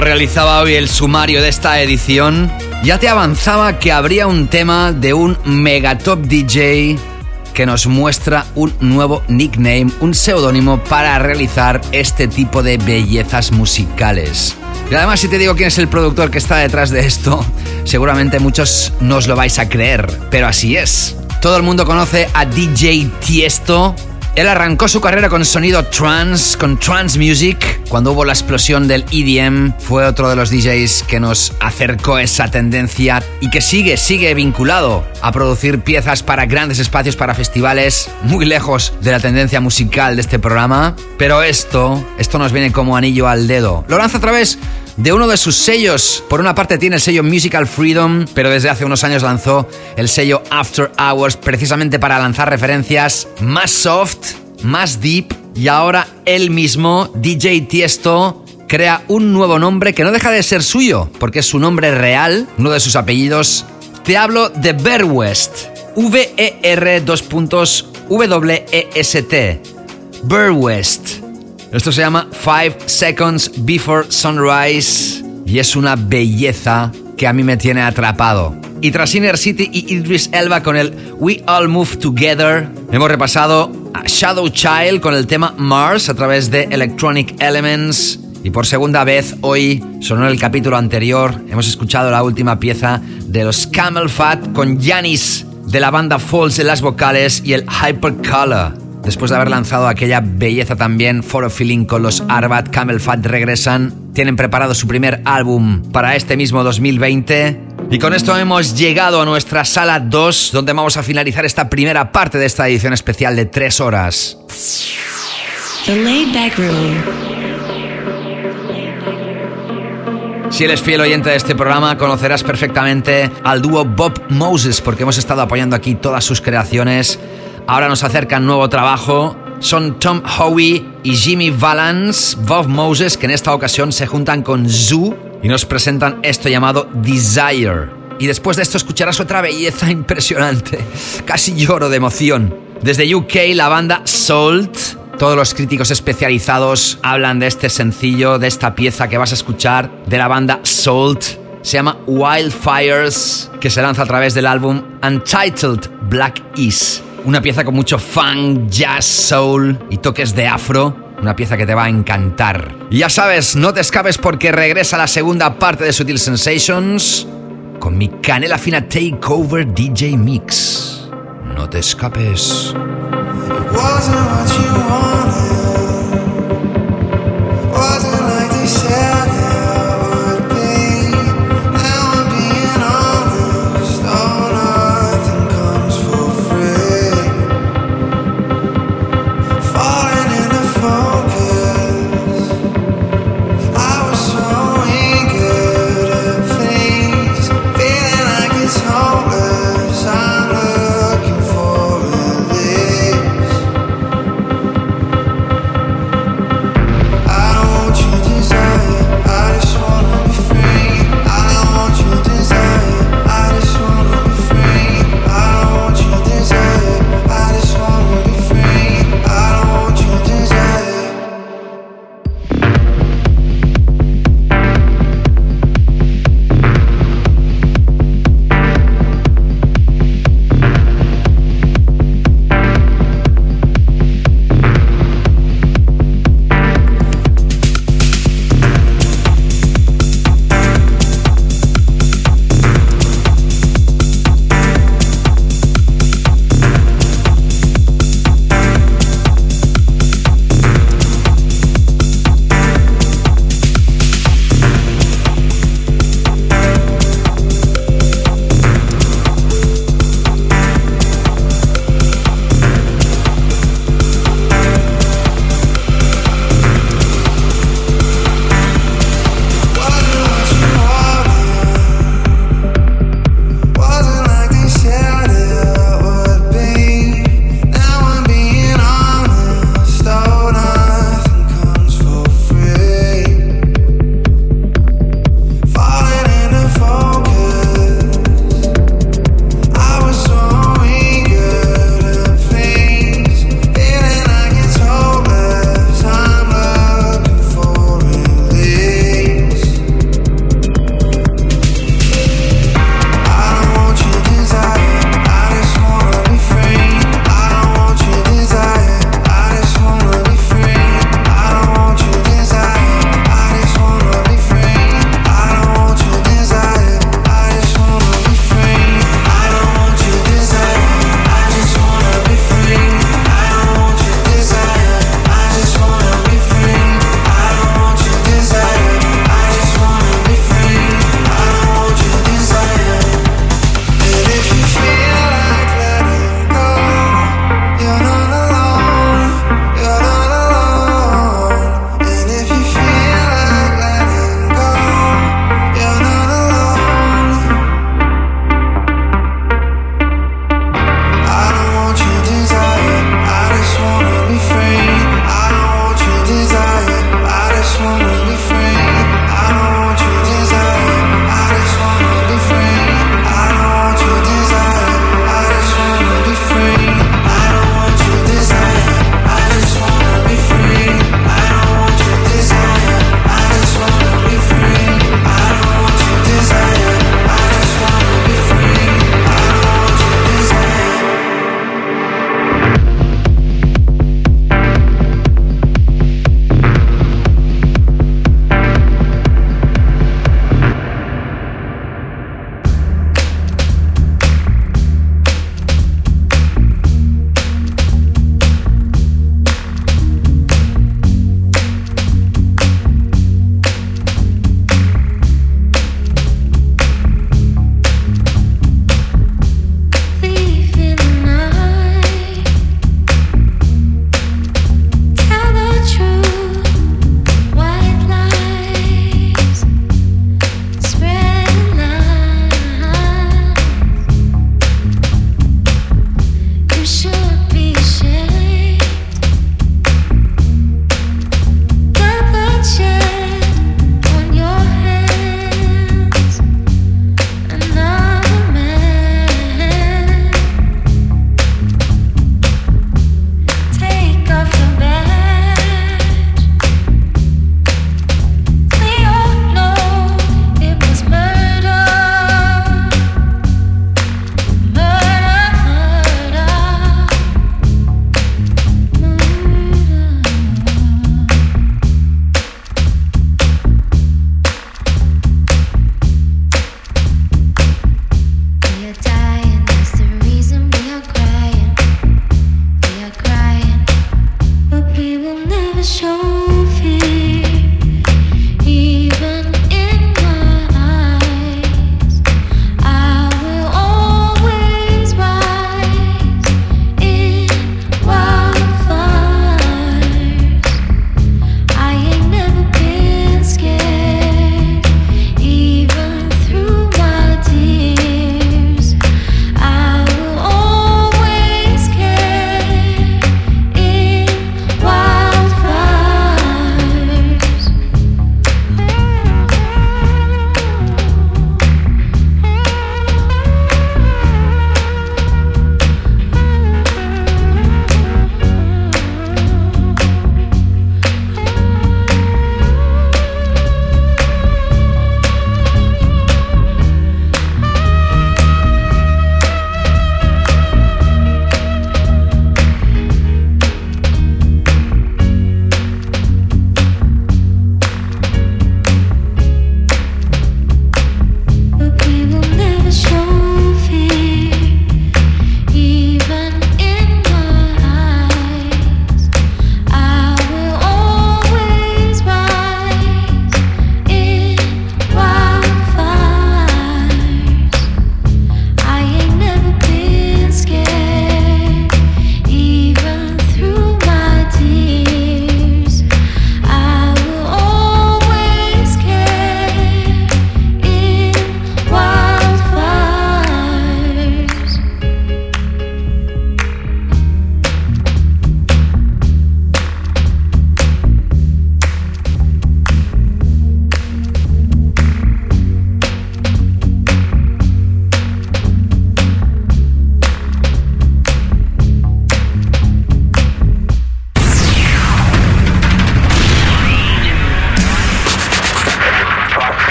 Realizaba hoy el sumario de esta edición, ya te avanzaba que habría un tema de un megatop DJ que nos muestra un nuevo nickname, un seudónimo para realizar este tipo de bellezas musicales. Y además si te digo quién es el productor que está detrás de esto, seguramente muchos no os lo vais a creer, pero así es. Todo el mundo conoce a DJ Tiesto, él arrancó su carrera con sonido trance, con trance music. Cuando hubo la explosión del EDM, fue otro de los DJs que nos acercó esa tendencia y que sigue, sigue vinculado a producir piezas para grandes espacios, para festivales, muy lejos de la tendencia musical de este programa. Pero esto, esto nos viene como anillo al dedo. Lo lanza a través de uno de sus sellos. Por una parte tiene el sello Musical Freedom, pero desde hace unos años lanzó el sello After Hours precisamente para lanzar referencias más soft, más deep y ahora él mismo, DJ Tiesto, crea un nuevo nombre que no deja de ser suyo, porque es su nombre real, uno de sus apellidos. Te hablo de Ver West. V-E-R dos puntos W-E-S-T. West. Esto se llama Five Seconds Before Sunrise y es una belleza que a mí me tiene atrapado. Y tras Inner City y Idris Elba con el We All Move Together, hemos repasado a Shadow Child con el tema Mars a través de Electronic Elements. Y por segunda vez hoy, sonó el capítulo anterior, hemos escuchado la última pieza de los Camel Fat con Janis de la banda Falls en las vocales y el Hypercolor Después de haber lanzado aquella belleza también, For a Feeling con los Arbat Camel Fat regresan. Tienen preparado su primer álbum para este mismo 2020. Y con esto hemos llegado a nuestra sala 2, donde vamos a finalizar esta primera parte de esta edición especial de 3 horas. Si eres fiel oyente de este programa, conocerás perfectamente al dúo Bob Moses, porque hemos estado apoyando aquí todas sus creaciones Ahora nos acercan nuevo trabajo. Son Tom Howie y Jimmy Valance, Bob Moses, que en esta ocasión se juntan con Zoo y nos presentan esto llamado Desire. Y después de esto escucharás otra belleza impresionante. Casi lloro de emoción. Desde UK, la banda Salt. Todos los críticos especializados hablan de este sencillo, de esta pieza que vas a escuchar, de la banda Salt. Se llama Wildfires, que se lanza a través del álbum Untitled Black East. Una pieza con mucho funk, jazz, soul y toques de afro. Una pieza que te va a encantar. Ya sabes, no te escapes porque regresa la segunda parte de Sutil Sensations con mi canela fina Takeover DJ Mix. No te escapes.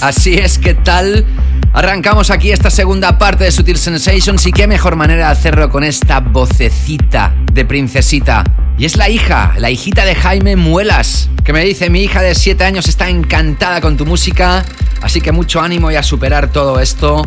Así es, ¿qué tal? Arrancamos aquí esta segunda parte de Sutil Sensations y qué mejor manera de hacerlo con esta vocecita de princesita. Y es la hija, la hijita de Jaime Muelas, que me dice, mi hija de 7 años está encantada con tu música, así que mucho ánimo y a superar todo esto.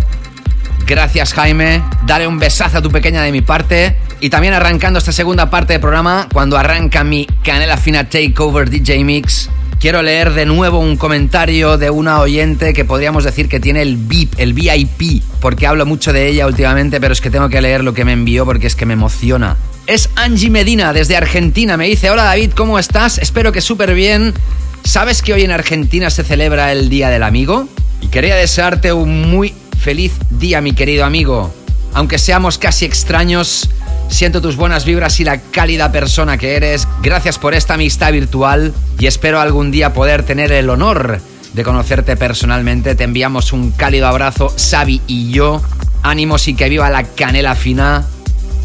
Gracias Jaime, dale un besazo a tu pequeña de mi parte. Y también arrancando esta segunda parte del programa, cuando arranca mi Canela Fina Takeover DJ Mix, quiero leer de nuevo un comentario de una oyente que podríamos decir que tiene el VIP, el VIP, porque hablo mucho de ella últimamente, pero es que tengo que leer lo que me envió porque es que me emociona. Es Angie Medina desde Argentina, me dice, hola David, ¿cómo estás? Espero que súper bien. ¿Sabes que hoy en Argentina se celebra el Día del Amigo? Y quería desearte un muy feliz día, mi querido amigo. Aunque seamos casi extraños, siento tus buenas vibras y la cálida persona que eres. Gracias por esta amistad virtual y espero algún día poder tener el honor de conocerte personalmente. Te enviamos un cálido abrazo, Xavi y yo. Ánimos y que viva la canela fina.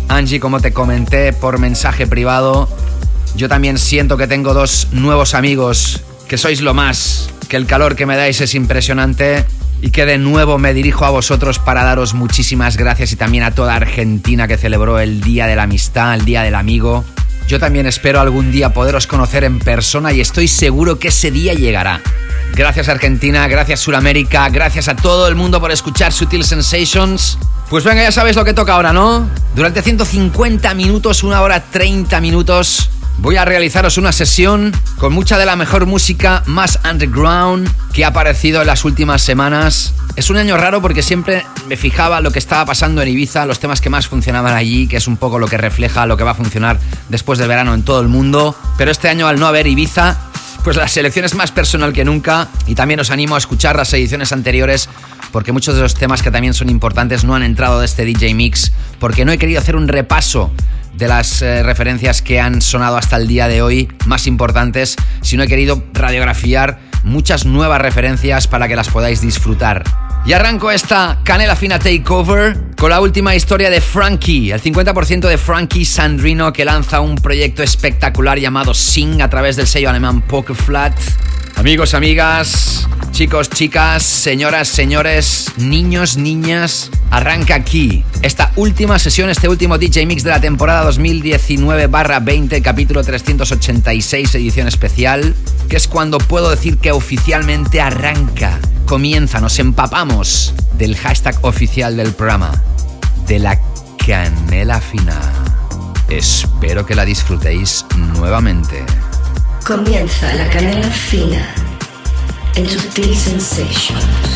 Angie, como te comenté por mensaje privado, yo también siento que tengo dos nuevos amigos, que sois lo más, que el calor que me dais es impresionante y que de nuevo me dirijo a vosotros para daros muchísimas gracias y también a toda Argentina que celebró el Día de la Amistad, el Día del Amigo. Yo también espero algún día poderos conocer en persona y estoy seguro que ese día llegará. Gracias Argentina, gracias Sudamérica, gracias a todo el mundo por escuchar Sutil Sensations. Pues venga, ya sabéis lo que toca ahora, ¿no? Durante 150 minutos, una hora 30 minutos, voy a realizaros una sesión con mucha de la mejor música más underground que ha aparecido en las últimas semanas. Es un año raro porque siempre me fijaba lo que estaba pasando en Ibiza, los temas que más funcionaban allí, que es un poco lo que refleja lo que va a funcionar después del verano en todo el mundo. Pero este año al no haber Ibiza, pues la selección es más personal que nunca y también os animo a escuchar las ediciones anteriores porque muchos de los temas que también son importantes no han entrado de este DJ Mix porque no he querido hacer un repaso de las eh, referencias que han sonado hasta el día de hoy más importantes, sino he querido radiografiar muchas nuevas referencias para que las podáis disfrutar. Y arranco esta Canela Fina Takeover con la última historia de Frankie, el 50% de Frankie Sandrino que lanza un proyecto espectacular llamado Sing a través del sello alemán Poker Flat. Amigos, amigas, chicos, chicas, señoras, señores, niños, niñas, arranca aquí esta última sesión, este último DJ Mix de la temporada 2019-20, capítulo 386, edición especial, que es cuando puedo decir que oficialmente arranca, comienza, nos empapamos del hashtag oficial del programa, de la canela fina. Espero que la disfrutéis nuevamente. Comienza la canela fina en Sutil Sensations.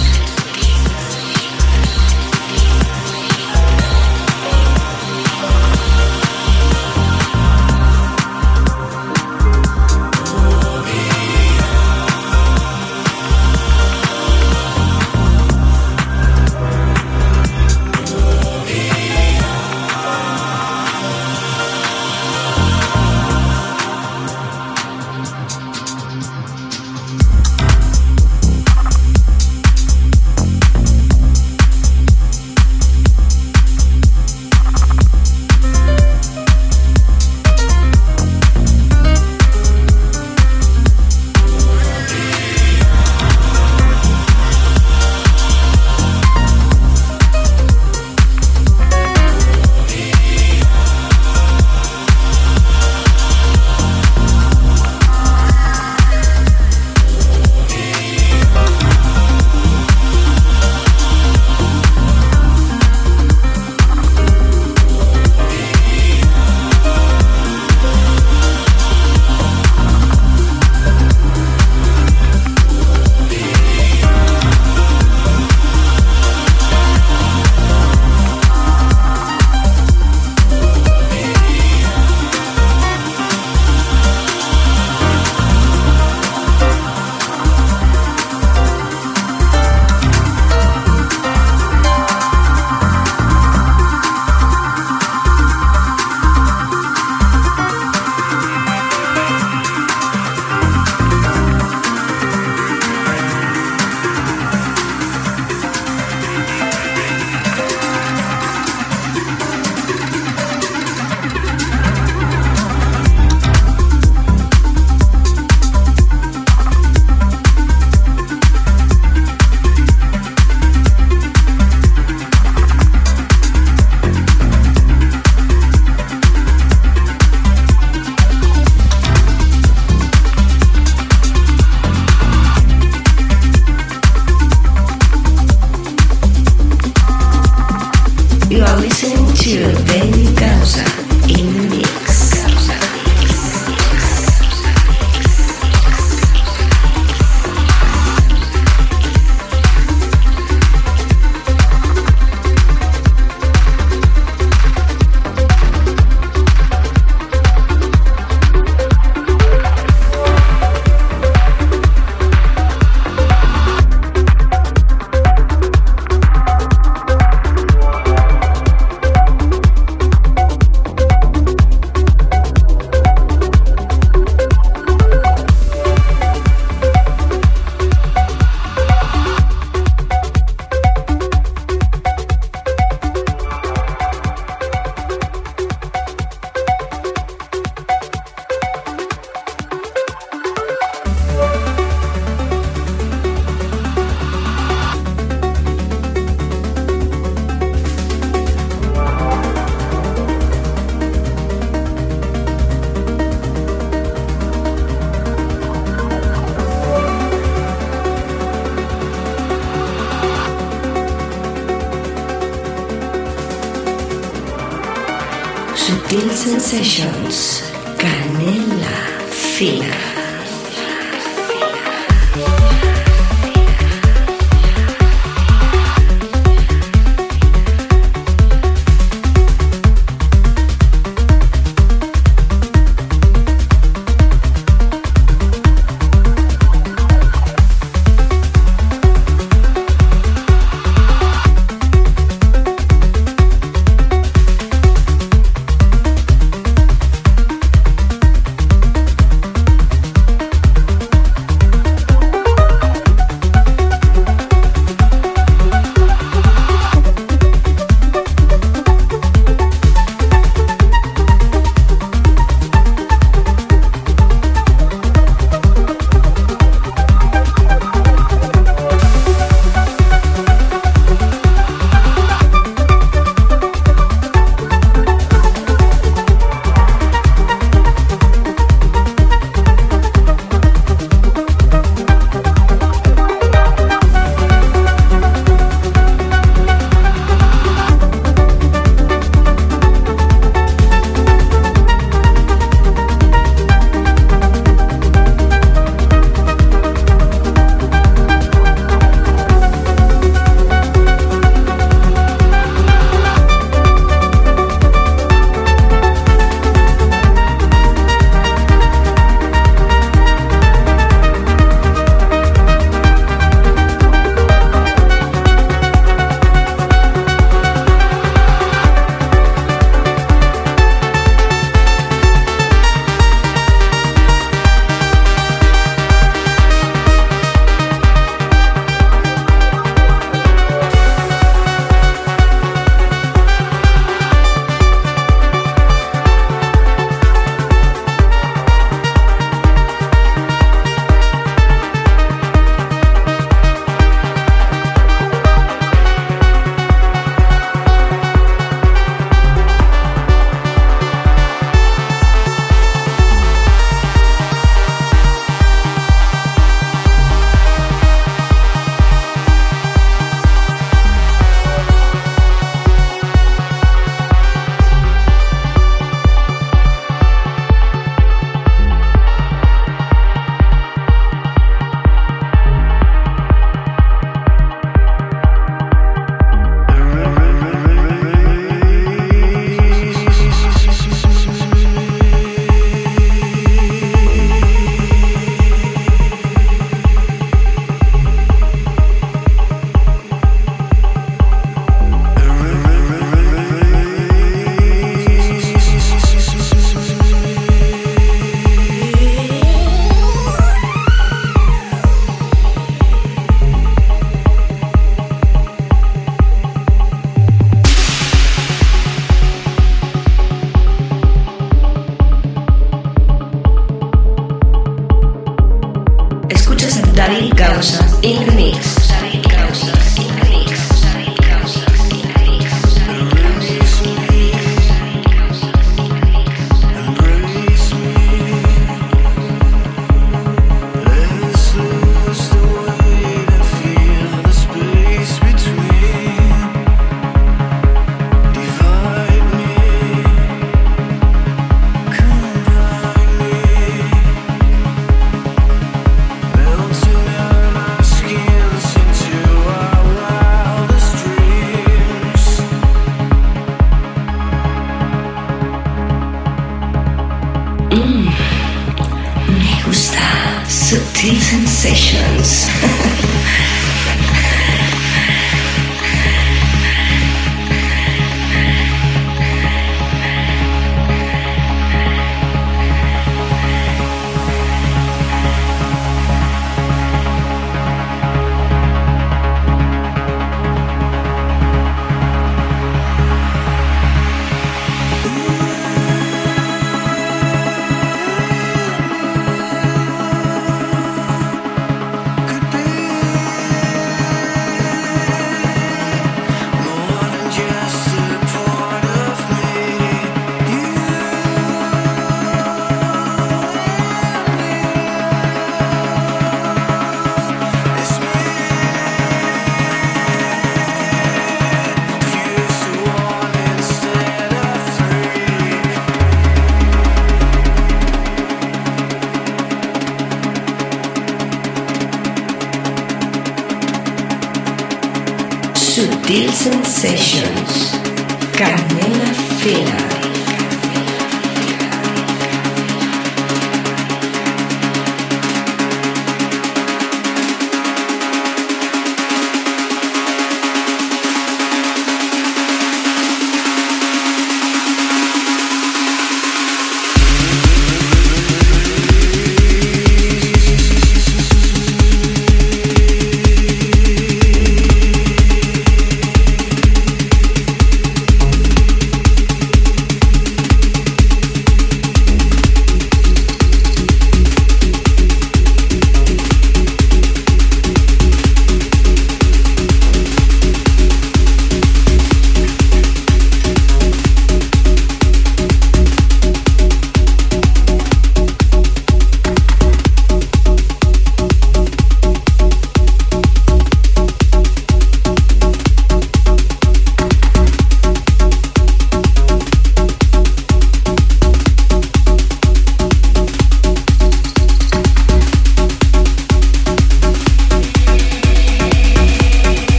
Sutil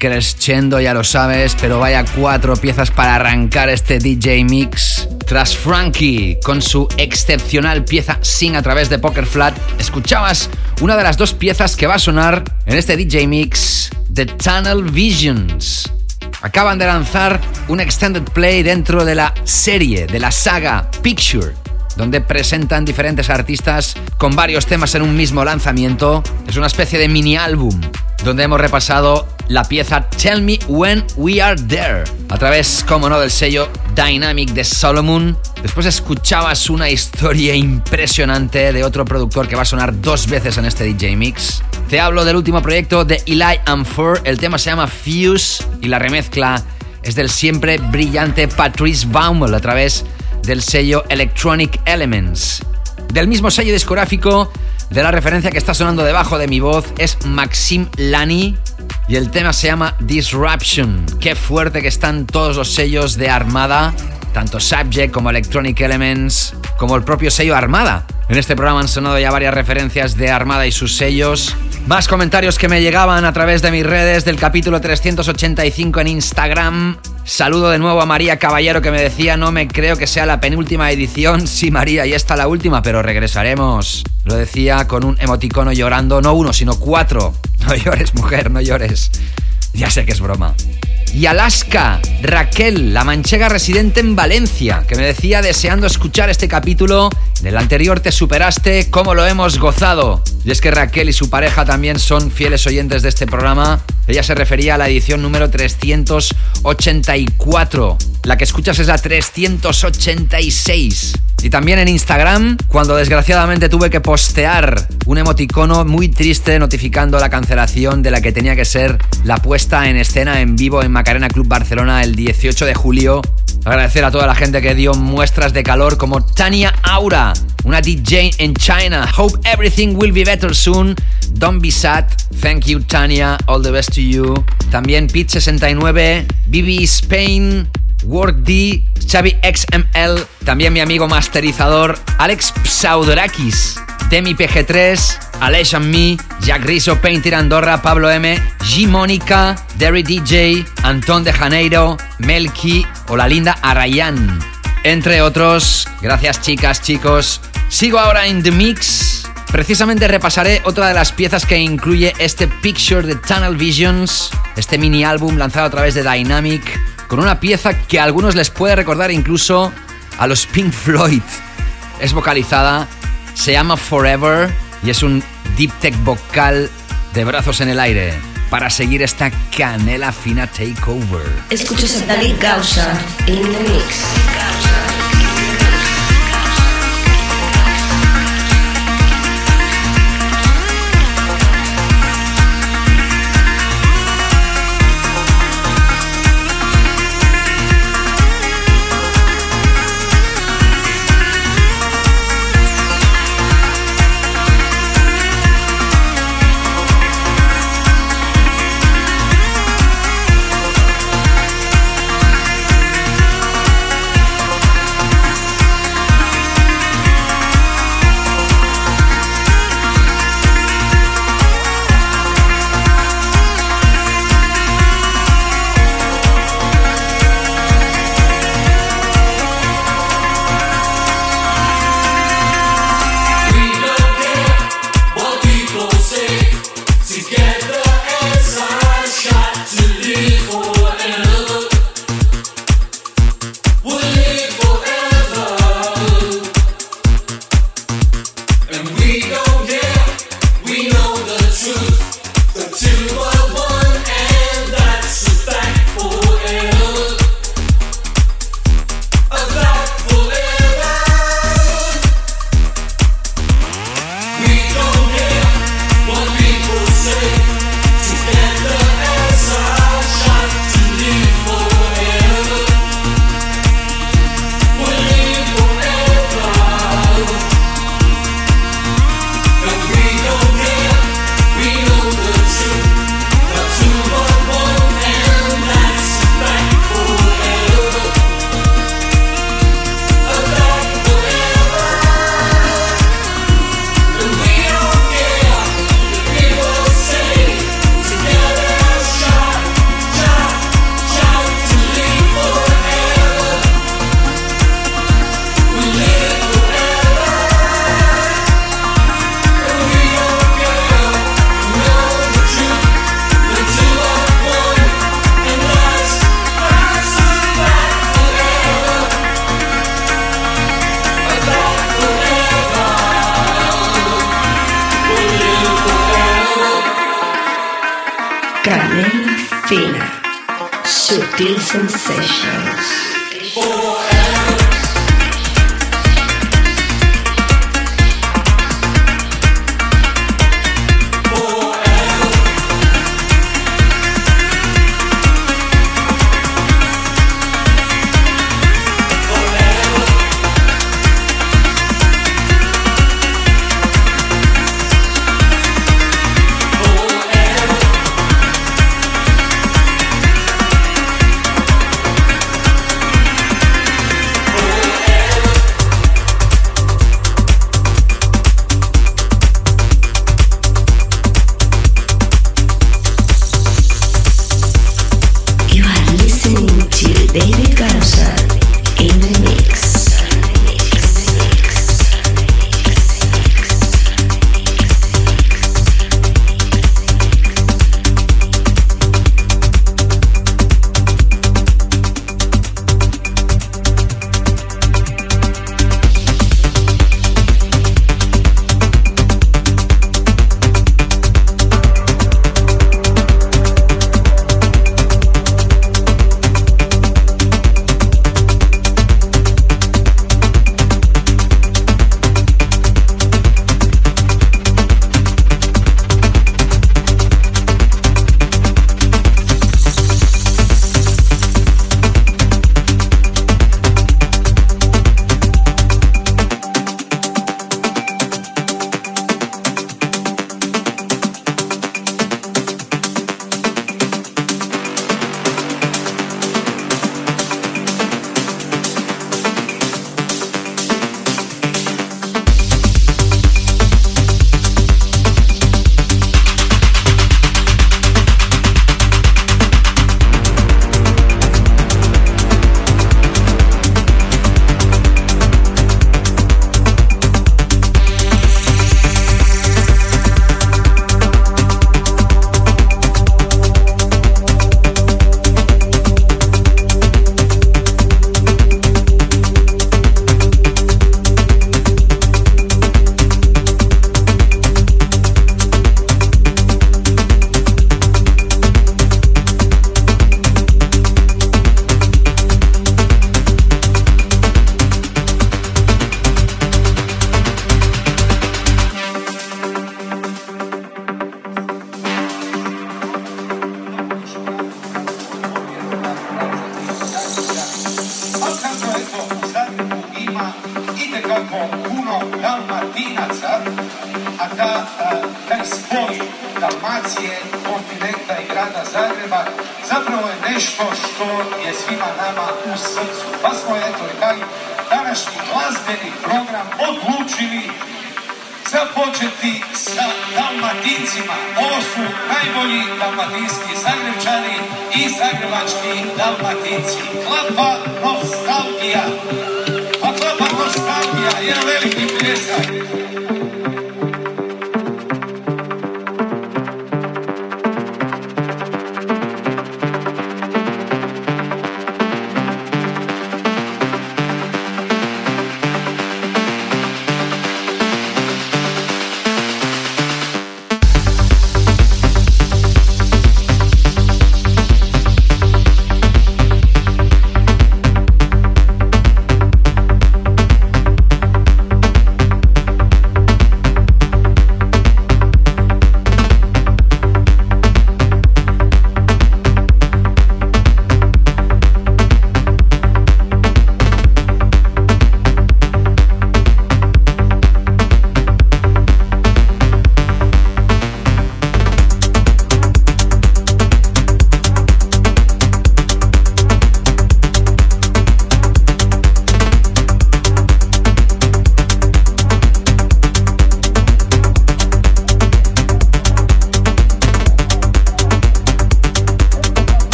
increciendo, ya lo sabes, pero vaya cuatro piezas para arrancar este DJ Mix. Tras Frankie, con su excepcional pieza Sing a través de Poker Flat, escuchabas una de las dos piezas que va a sonar en este DJ Mix, The Tunnel Visions. Acaban de lanzar un extended play dentro de la serie, de la saga Picture, donde presentan diferentes artistas con varios temas en un mismo lanzamiento. Es una especie de mini álbum donde hemos repasado la pieza Tell Me When We Are There, a través, como no, del sello Dynamic de Solomon. Después escuchabas una historia impresionante de otro productor que va a sonar dos veces en este DJ Mix. Te hablo del último proyecto de Eli and el tema se llama Fuse y la remezcla es del siempre brillante Patrice Baumel a través del sello Electronic Elements. Del mismo sello discográfico de la referencia que está sonando debajo de mi voz es Maxim Lani y el tema se llama Disruption. Qué fuerte que están todos los sellos de Armada, tanto Subject como Electronic Elements, como el propio sello Armada. En este programa han sonado ya varias referencias de Armada y sus sellos. Más comentarios que me llegaban a través de mis redes del capítulo 385 en Instagram. Saludo de nuevo a María Caballero que me decía, no me creo que sea la penúltima edición. Sí, María, ya está la última, pero regresaremos. Lo decía con un emoticono llorando, no uno, sino cuatro. No llores, mujer, no llores. Ya sé que es broma. Y Alaska, Raquel, la manchega residente en Valencia, que me decía deseando escuchar este capítulo. Del anterior te superaste, cómo lo hemos gozado. Y es que Raquel y su pareja también son fieles oyentes de este programa. Ella se refería a la edición número 384. La que escuchas es la 386. Y también en Instagram, cuando desgraciadamente tuve que postear un emoticono muy triste notificando la cancelación de la que tenía que ser la puesta en escena en vivo en Macarena Club Barcelona el 18 de julio. Agradecer a toda la gente que dio muestras de calor como Tania Aura, una DJ en China. Hope everything will be better soon. Don't be sad. Thank you Tania. All the best to you. También Pete69, Bibi Spain, Work D, Xavi XML, también mi amigo masterizador Alex Psaudorakis, Demi PG3, Aleix and Me, Jack Rizzo, Painter Andorra, Pablo M, G Mónica, Derry DJ, Antón de Janeiro, Melky o la linda Arayan. Entre otros, gracias chicas, chicos. Sigo ahora en The Mix. Precisamente repasaré otra de las piezas que incluye este Picture de Tunnel Visions, este mini álbum lanzado a través de Dynamic, con una pieza que a algunos les puede recordar incluso a los Pink Floyd. Es vocalizada, se llama Forever y es un deep tech vocal de brazos en el aire para seguir esta canela fina takeover. Escuchas a David Gausa in the mix.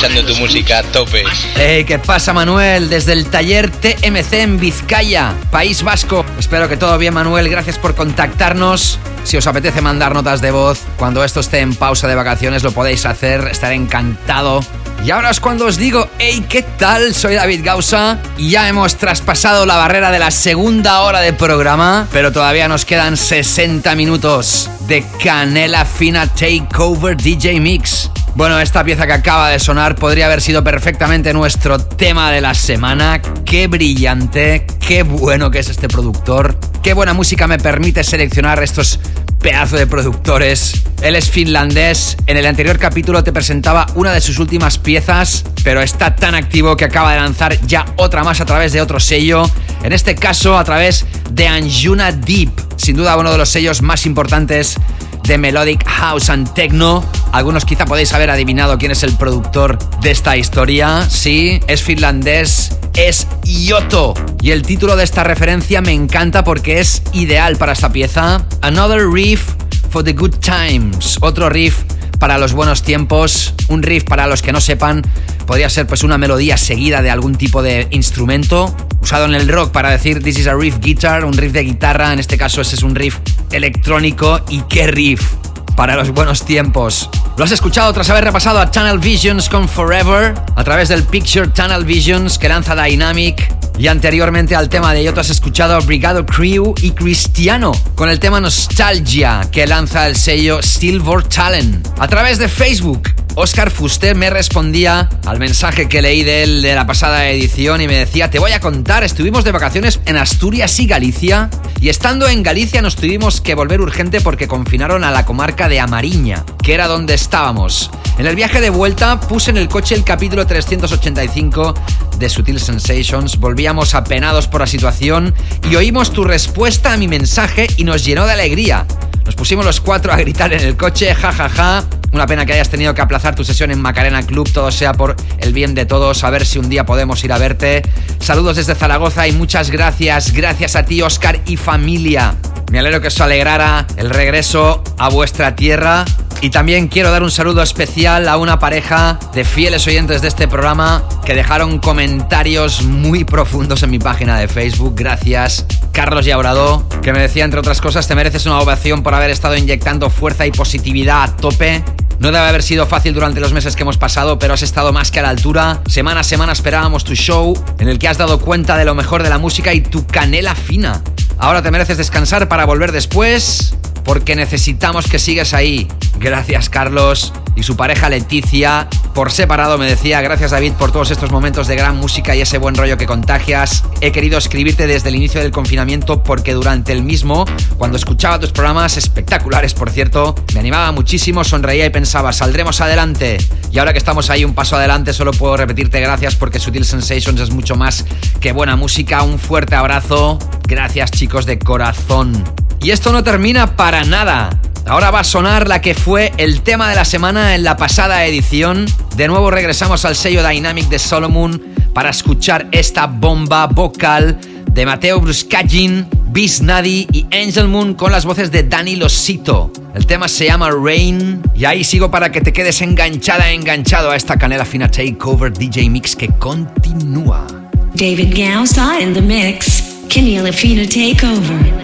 Escuchando tu música a tope. Hey, ¿qué pasa, Manuel? Desde el taller TMC en Vizcaya, País Vasco. Espero que todo bien, Manuel. Gracias por contactarnos. Si os apetece mandar notas de voz cuando esto esté en pausa de vacaciones, lo podéis hacer. Estaré encantado. Y ahora es cuando os digo, hey, ¿qué tal? Soy David Gausa y ya hemos traspasado la barrera de la segunda hora de programa, pero todavía nos quedan 60 minutos de Canela Fina Takeover DJ Mix. Bueno, esta pieza que acaba de sonar podría haber sido perfectamente nuestro tema de la semana. Qué brillante, qué bueno que es este productor. Qué buena música me permite seleccionar estos pedazos de productores. Él es finlandés. En el anterior capítulo te presentaba una de sus últimas piezas, pero está tan activo que acaba de lanzar ya otra más a través de otro sello. En este caso, a través de Anjuna Deep. Sin duda uno de los sellos más importantes de Melodic House and Techno. Algunos quizá podéis haber adivinado quién es el productor de esta historia. Sí, es finlandés, es Yoto. Y el título de esta referencia me encanta porque es ideal para esta pieza. Another Riff for the Good Times. Otro riff para los buenos tiempos, un riff para los que no sepan, podría ser pues una melodía seguida de algún tipo de instrumento, usado en el rock para decir this is a riff guitar, un riff de guitarra, en este caso ese es un riff electrónico y qué riff para los buenos tiempos. Lo has escuchado tras haber repasado a Tunnel Visions con Forever a través del Picture Tunnel Visions que lanza Dynamic y anteriormente al tema de Yoto has escuchado a Brigado Crew y Cristiano con el tema Nostalgia que lanza el sello Silver Talent. A través de Facebook, Oscar Fuster me respondía al mensaje que leí de él de la pasada edición y me decía, te voy a contar, estuvimos de vacaciones en Asturias y Galicia y estando en Galicia nos tuvimos que volver urgente porque confinaron a la comarca de Amariña, que era donde estábamos. En el viaje de vuelta puse en el coche el capítulo 385 de Sutil Sensations, volvíamos apenados por la situación y oímos tu respuesta a mi mensaje y nos llenó de alegría. Nos pusimos los cuatro a gritar en el coche, jajaja. Ja, ja. Una pena que hayas tenido que aplazar tu sesión en Macarena Club, todo sea por el bien de todos, a ver si un día podemos ir a verte. Saludos desde Zaragoza y muchas gracias, gracias a ti Oscar y familia. Me alegro que os alegrara el regreso a vuestra tierra. Y también quiero dar un saludo especial a una pareja de fieles oyentes de este programa que dejaron comentarios muy profundos en mi página de Facebook. Gracias. Carlos Yaurado, que me decía entre otras cosas, te mereces una ovación por haber estado inyectando fuerza y positividad a tope no debe haber sido fácil durante los meses que hemos pasado, pero has estado más que a la altura. Semana a semana esperábamos tu show, en el que has dado cuenta de lo mejor de la música y tu canela fina. Ahora te mereces descansar para volver después, porque necesitamos que sigas ahí. Gracias Carlos y su pareja Leticia. Por separado me decía, gracias David por todos estos momentos de gran música y ese buen rollo que contagias. He querido escribirte desde el inicio del confinamiento porque durante el mismo, cuando escuchaba tus programas, espectaculares por cierto, me animaba muchísimo, sonreía y pensaba, saldremos adelante. Y ahora que estamos ahí un paso adelante, solo puedo repetirte gracias porque Sutil Sensations es mucho más que buena música. Un fuerte abrazo. Gracias chicos de corazón. Y esto no termina para nada. Ahora va a sonar la que fue el tema de la semana en la pasada edición. De nuevo regresamos al sello Dynamic de Solomon para escuchar esta bomba vocal de Mateo Bruscagin, Bis Nadi y Angel Moon con las voces de Dani Losito. El tema se llama Rain y ahí sigo para que te quedes enganchada, enganchado a esta canela fina takeover DJ Mix que continúa. David Gausa in the mix. Kenny Lafina takeover.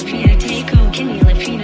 Can you lift me?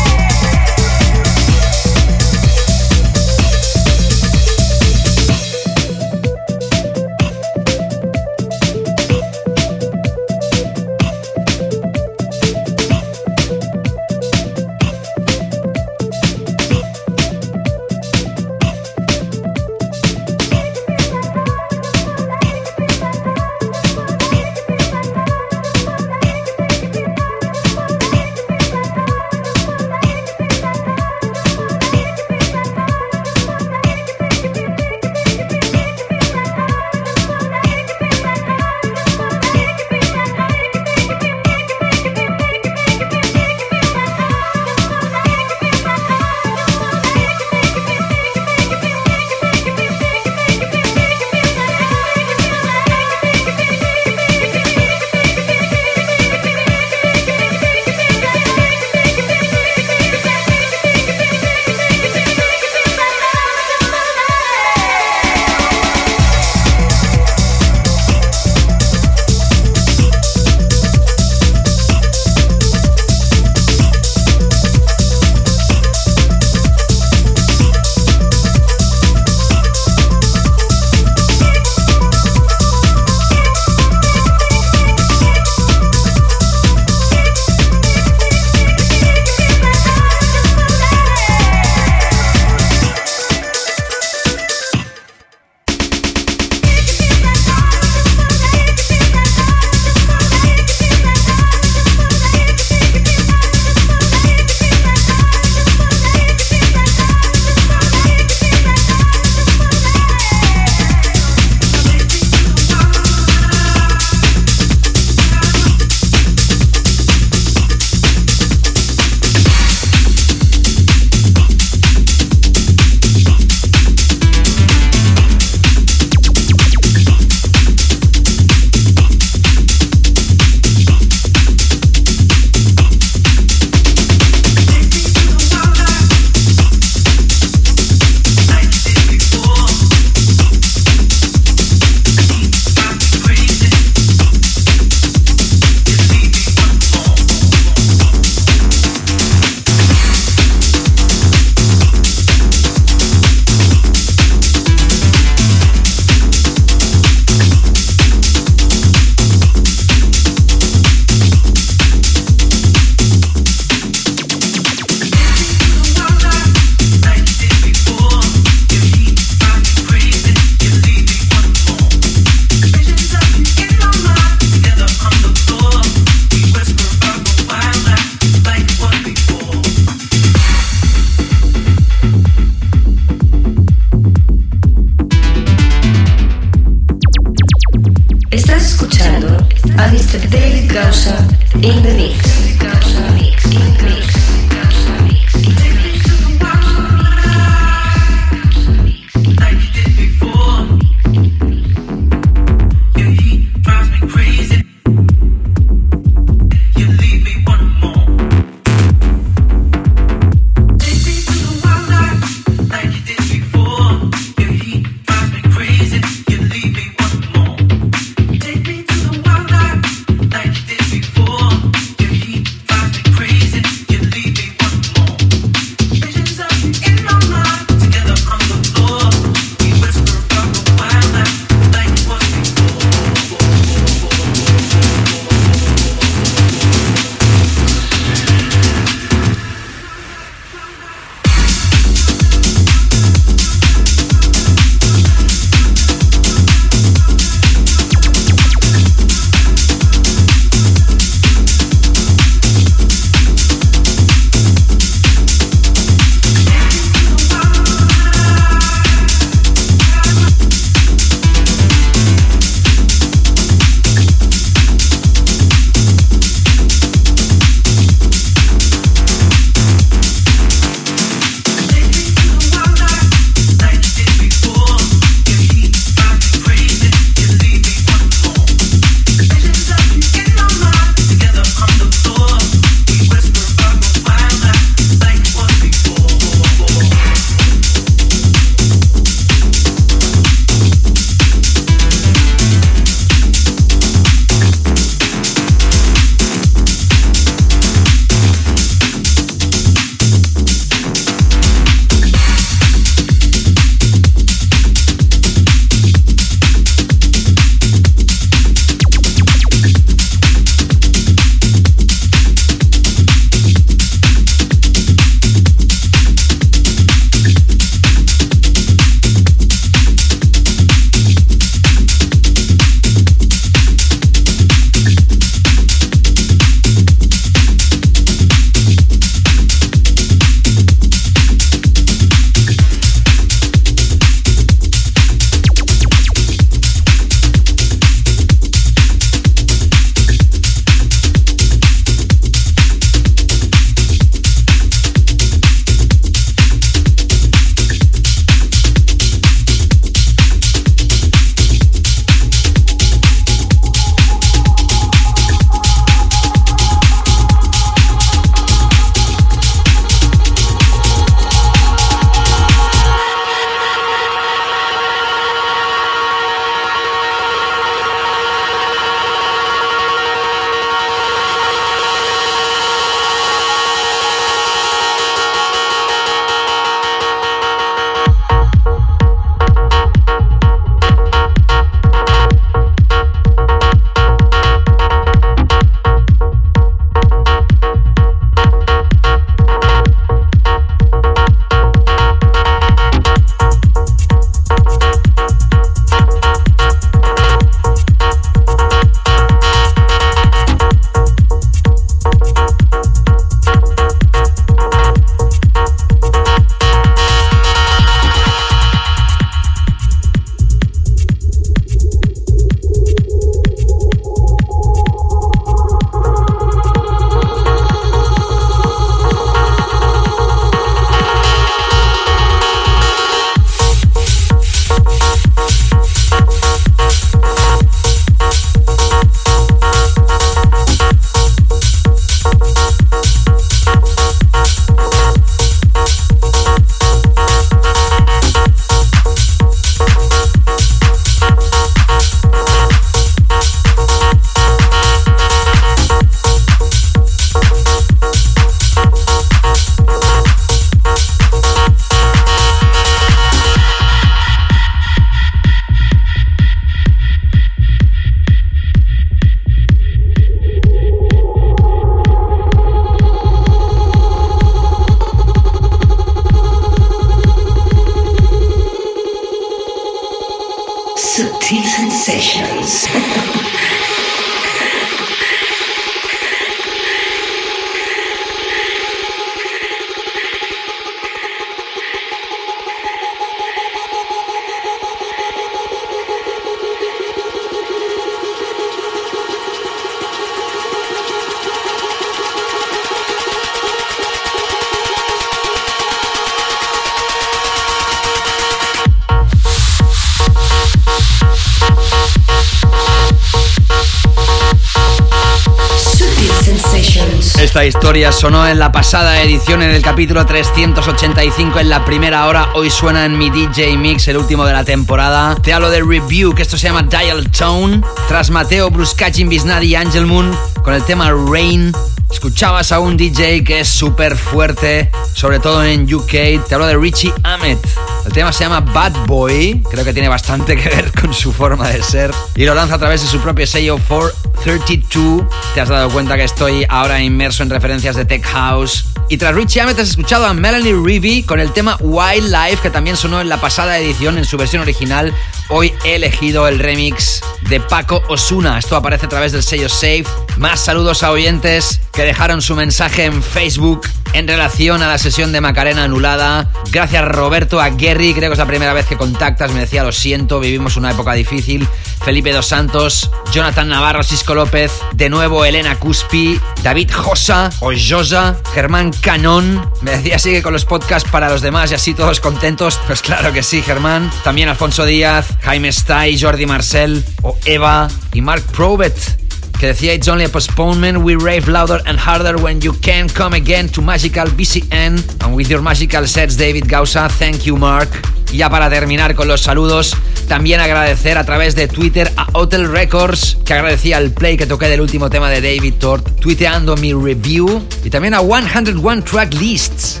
Sonó en la pasada edición en el capítulo 385 en la primera hora. Hoy suena en mi DJ Mix, el último de la temporada. Te hablo de Review, que esto se llama Dial Tone. Tras Mateo, Bruscachin, Biznadi y Angel Moon con el tema Rain. Escuchabas a un DJ que es súper fuerte, sobre todo en UK. Te hablo de Richie Ahmed. El tema se llama Bad Boy. Creo que tiene bastante que ver con su forma de ser. Y lo lanza a través de su propio sello 432. Te has dado cuenta que estoy ahora inmerso en referencias de Tech House. Y tras Richie Ahmed has escuchado a Melanie Reevy con el tema Wildlife, que también sonó en la pasada edición en su versión original. Hoy he elegido el remix de Paco Osuna. Esto aparece a través del sello Safe. Más saludos a oyentes que dejaron su mensaje en Facebook en relación a la sesión de Macarena anulada. Gracias Roberto a Gary, creo que es la primera vez que contactas, me decía lo siento, vivimos una época difícil. Felipe Dos Santos, Jonathan Navarro, Cisco López, de nuevo Elena Cuspi, David Josa o Josa, Germán Canón. Me decía sigue con los podcasts para los demás y así todos contentos. Pues claro que sí, Germán. También Alfonso Díaz, Jaime Stay, Jordi Marcel o Eva y Mark Probet que decía It's only a postponement, we rave louder and harder when you can come again to Magical BCN. And with your magical sets, David Gausa, thank you Mark. Ya para terminar con los saludos, también agradecer a través de Twitter a Hotel Records, que agradecía el play que toqué del último tema de David Tort, tuiteando mi review. Y también a 101 Track Lists,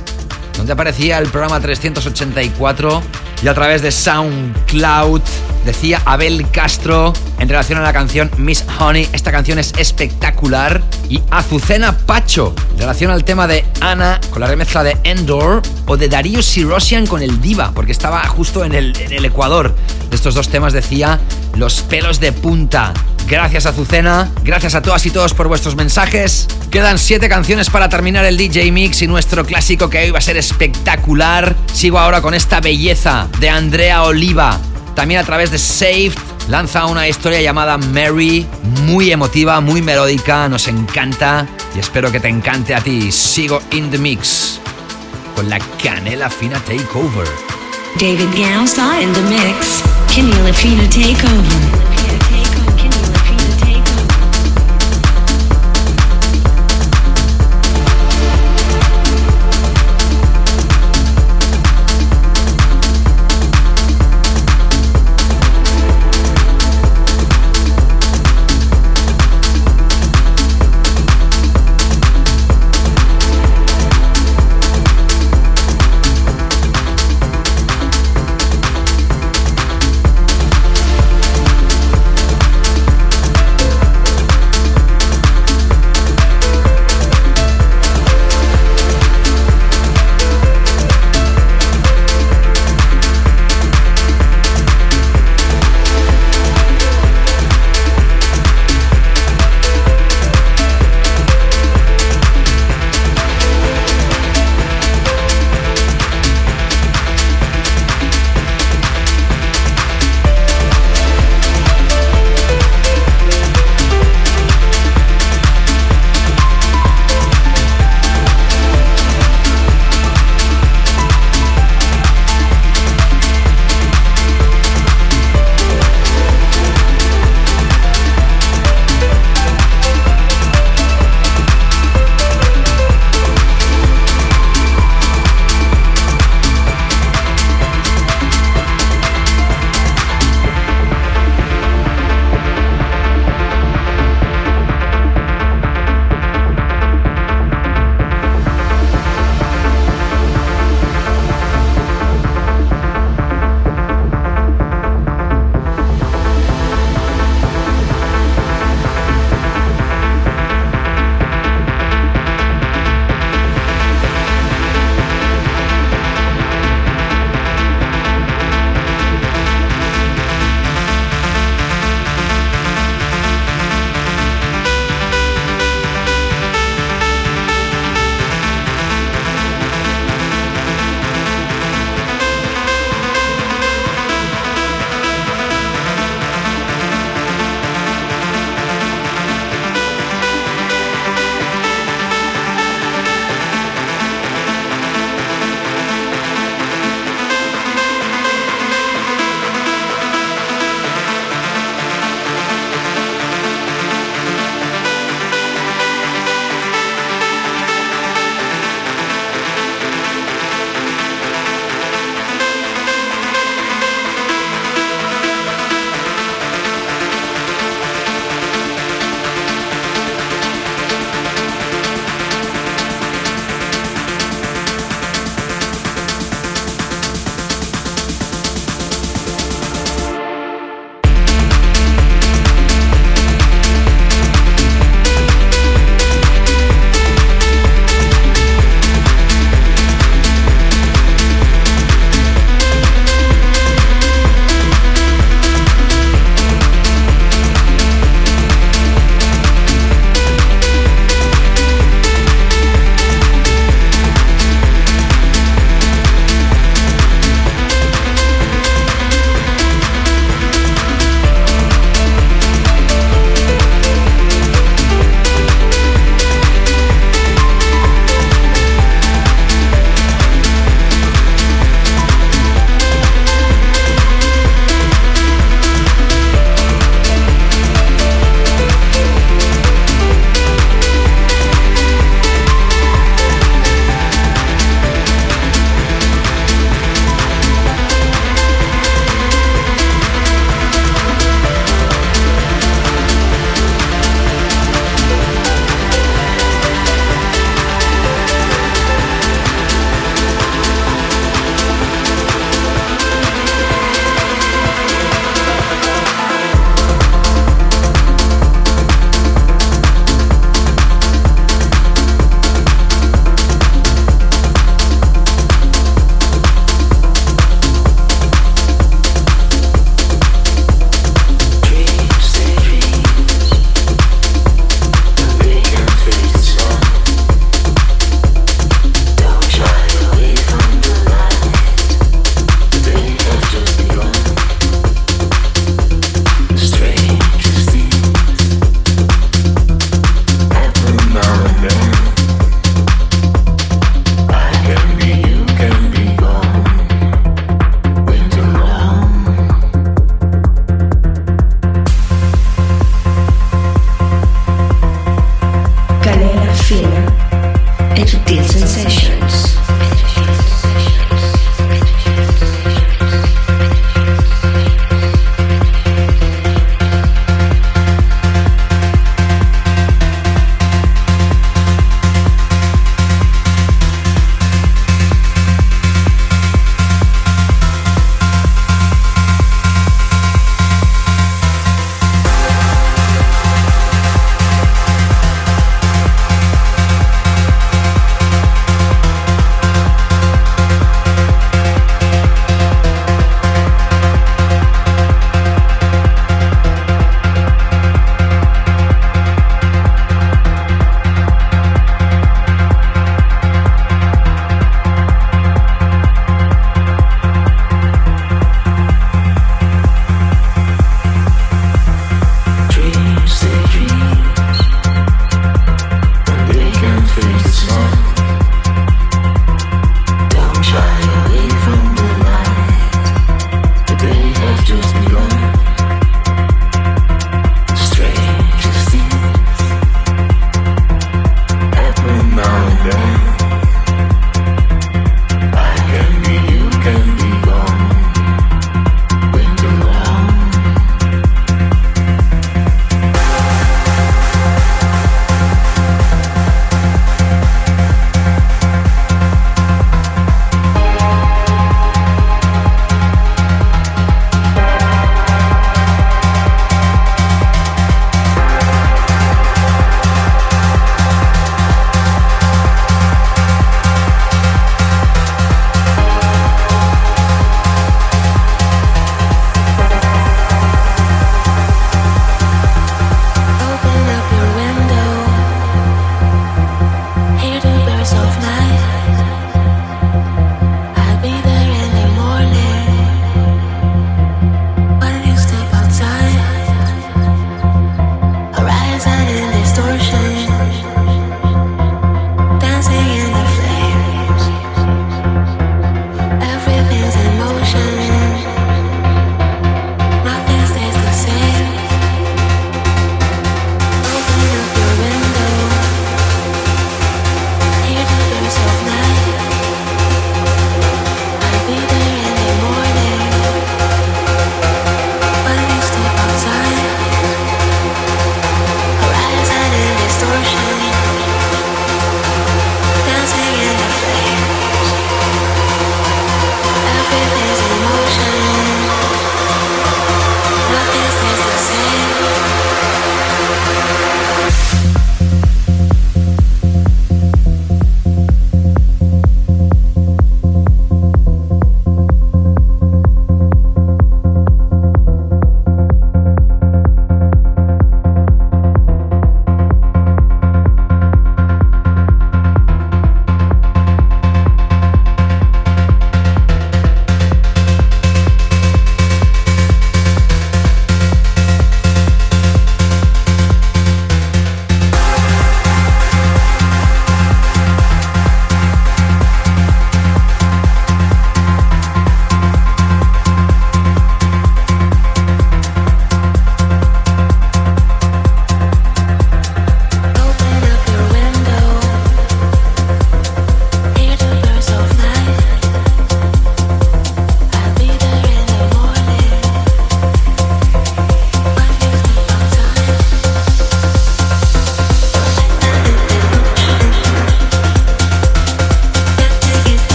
donde aparecía el programa 384 y a través de SoundCloud decía Abel Castro en relación a la canción Miss Honey. Esta canción es espectacular. Y Azucena Pacho en relación al tema de Ana con la remezcla de Endor o de Darío Sirosian con el Diva, porque estaba justo en el, en el Ecuador. De estos dos temas decía Los pelos de punta. Gracias Azucena, gracias a todas y todos por vuestros mensajes. Quedan siete canciones para terminar el DJ Mix y nuestro clásico que hoy va a ser espectacular. Sigo ahora con esta belleza de Andrea Oliva. También a través de Saved lanza una historia llamada Mary, muy emotiva, muy melódica, nos encanta y espero que te encante a ti. Sigo in the mix con la canela fina takeover. David Gausa in the mix. Kinny Lafina takeover.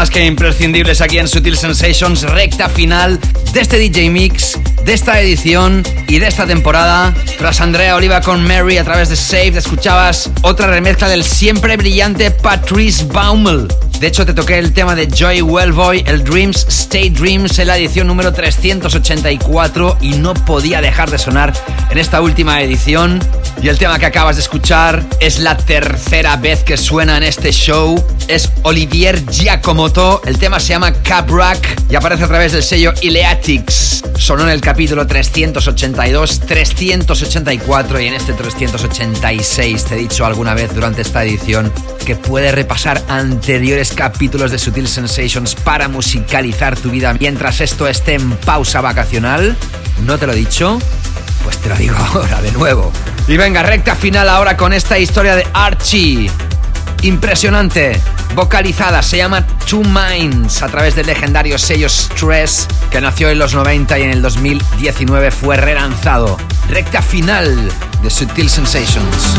Más que imprescindibles aquí en Sutil Sensations, recta final de este DJ Mix, de esta edición y de esta temporada. Tras Andrea Oliva con Mary a través de Save, escuchabas otra remezcla del siempre brillante Patrice Baumel. De hecho, te toqué el tema de Joy Wellboy, el Dreams Stay Dreams, en la edición número 384 y no podía dejar de sonar en esta última edición. Y el tema que acabas de escuchar es la tercera vez que suena en este show. Es Olivier Giacomotto. El tema se llama Cabrack y aparece a través del sello Ileatics. Sonó en el capítulo 382, 384 y en este 386 te he dicho alguna vez durante esta edición que puedes repasar anteriores capítulos de Sutil Sensations para musicalizar tu vida mientras esto esté en pausa vacacional. ¿No te lo he dicho? Pues te lo digo ahora de nuevo. Y venga, recta final ahora con esta historia de Archie. Impresionante, vocalizada, se llama Two Minds a través del legendario sello Stress que nació en los 90 y en el 2019 fue relanzado. Recta final de Sutil Sensations.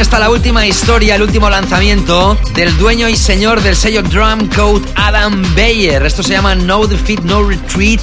Esta la última historia, el último lanzamiento del dueño y señor del sello Drum Code Adam Bayer. Esto se llama No Defeat, No Retreat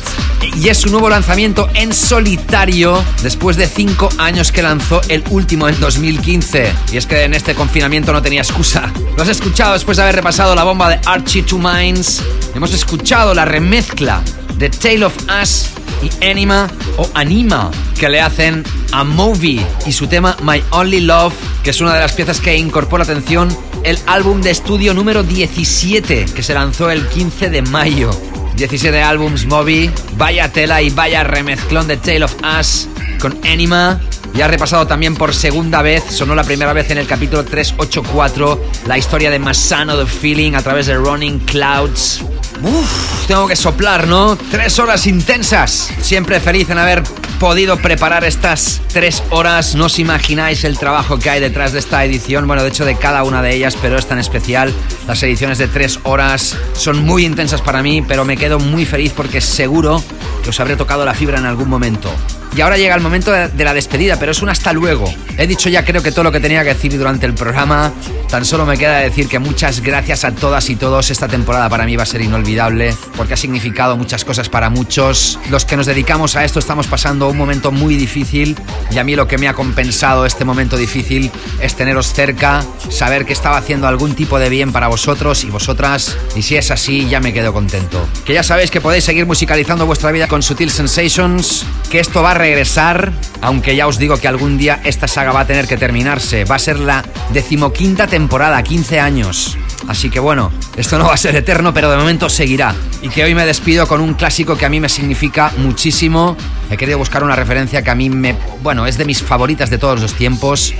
y es su nuevo lanzamiento en solitario después de cinco años que lanzó el último en 2015. Y es que en este confinamiento no tenía excusa. Lo has escuchado después de haber repasado la bomba de Archie Two Minds. Hemos escuchado la remezcla de Tale of Us y Anima o Anima que le hacen a Movie y su tema My Only Love, que es una de las piezas que incorpora atención el álbum de estudio número 17 que se lanzó el 15 de mayo. 17 álbums Moby, vaya tela y vaya remezclón de Tale of Us con Anima. Y ha repasado también por segunda vez, sonó la primera vez en el capítulo 384, la historia de Masano The Feeling a través de Running Clouds. Uf, tengo que soplar, ¿no? Tres horas intensas. Siempre feliz en haber podido preparar estas tres horas. No os imagináis el trabajo que hay detrás de esta edición. Bueno, de hecho de cada una de ellas, pero es tan especial. Las ediciones de tres horas son muy intensas para mí, pero me quedo muy feliz porque seguro que os habré tocado la fibra en algún momento. Y ahora llega el momento de la despedida, pero es un hasta luego. He dicho ya creo que todo lo que tenía que decir durante el programa. Tan solo me queda decir que muchas gracias a todas y todos. Esta temporada para mí va a ser inolvidable porque ha significado muchas cosas para muchos. Los que nos dedicamos a esto estamos pasando un momento muy difícil y a mí lo que me ha compensado este momento difícil es teneros cerca, saber que estaba haciendo algún tipo de bien para vosotros y vosotras. Y si es así, ya me quedo contento. Que ya sabéis que podéis seguir musicalizando vuestra vida con Sutil Sensations, que esto va a regresar, aunque ya os digo que algún día esta saga va a tener que terminarse. Va a ser la decimoquinta temporada, 15 años. Así que bueno, esto no va a ser eterno, pero de momento seguirá. Y que hoy me despido con un clásico que a mí me significa muchísimo. He querido buscar una referencia que a mí me... Bueno, es de mis favoritas de todos los tiempos.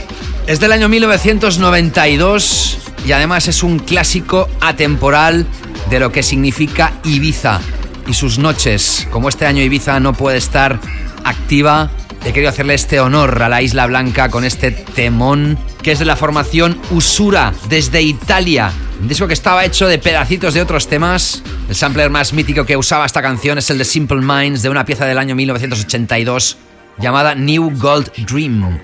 Es del año 1992 y además es un clásico atemporal de lo que significa Ibiza y sus noches. Como este año Ibiza no puede estar activa, he querido hacerle este honor a la Isla Blanca con este temón que es de la formación Usura desde Italia. Un disco que estaba hecho de pedacitos de otros temas. El sampler más mítico que usaba esta canción es el de Simple Minds de una pieza del año 1982 llamada New Gold Dream.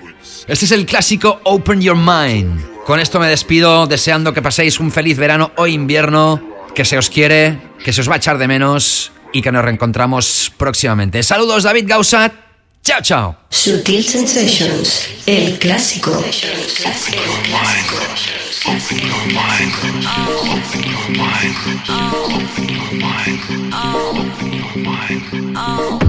Este es el clásico Open Your Mind. Con esto me despido deseando que paséis un feliz verano o invierno, que se os quiere, que se os va a echar de menos y que nos reencontramos próximamente. Saludos David Gausat. Chao, chao. Sutil Sensations, el clásico. Open your mind. Open your mind. Open your mind. Open your mind.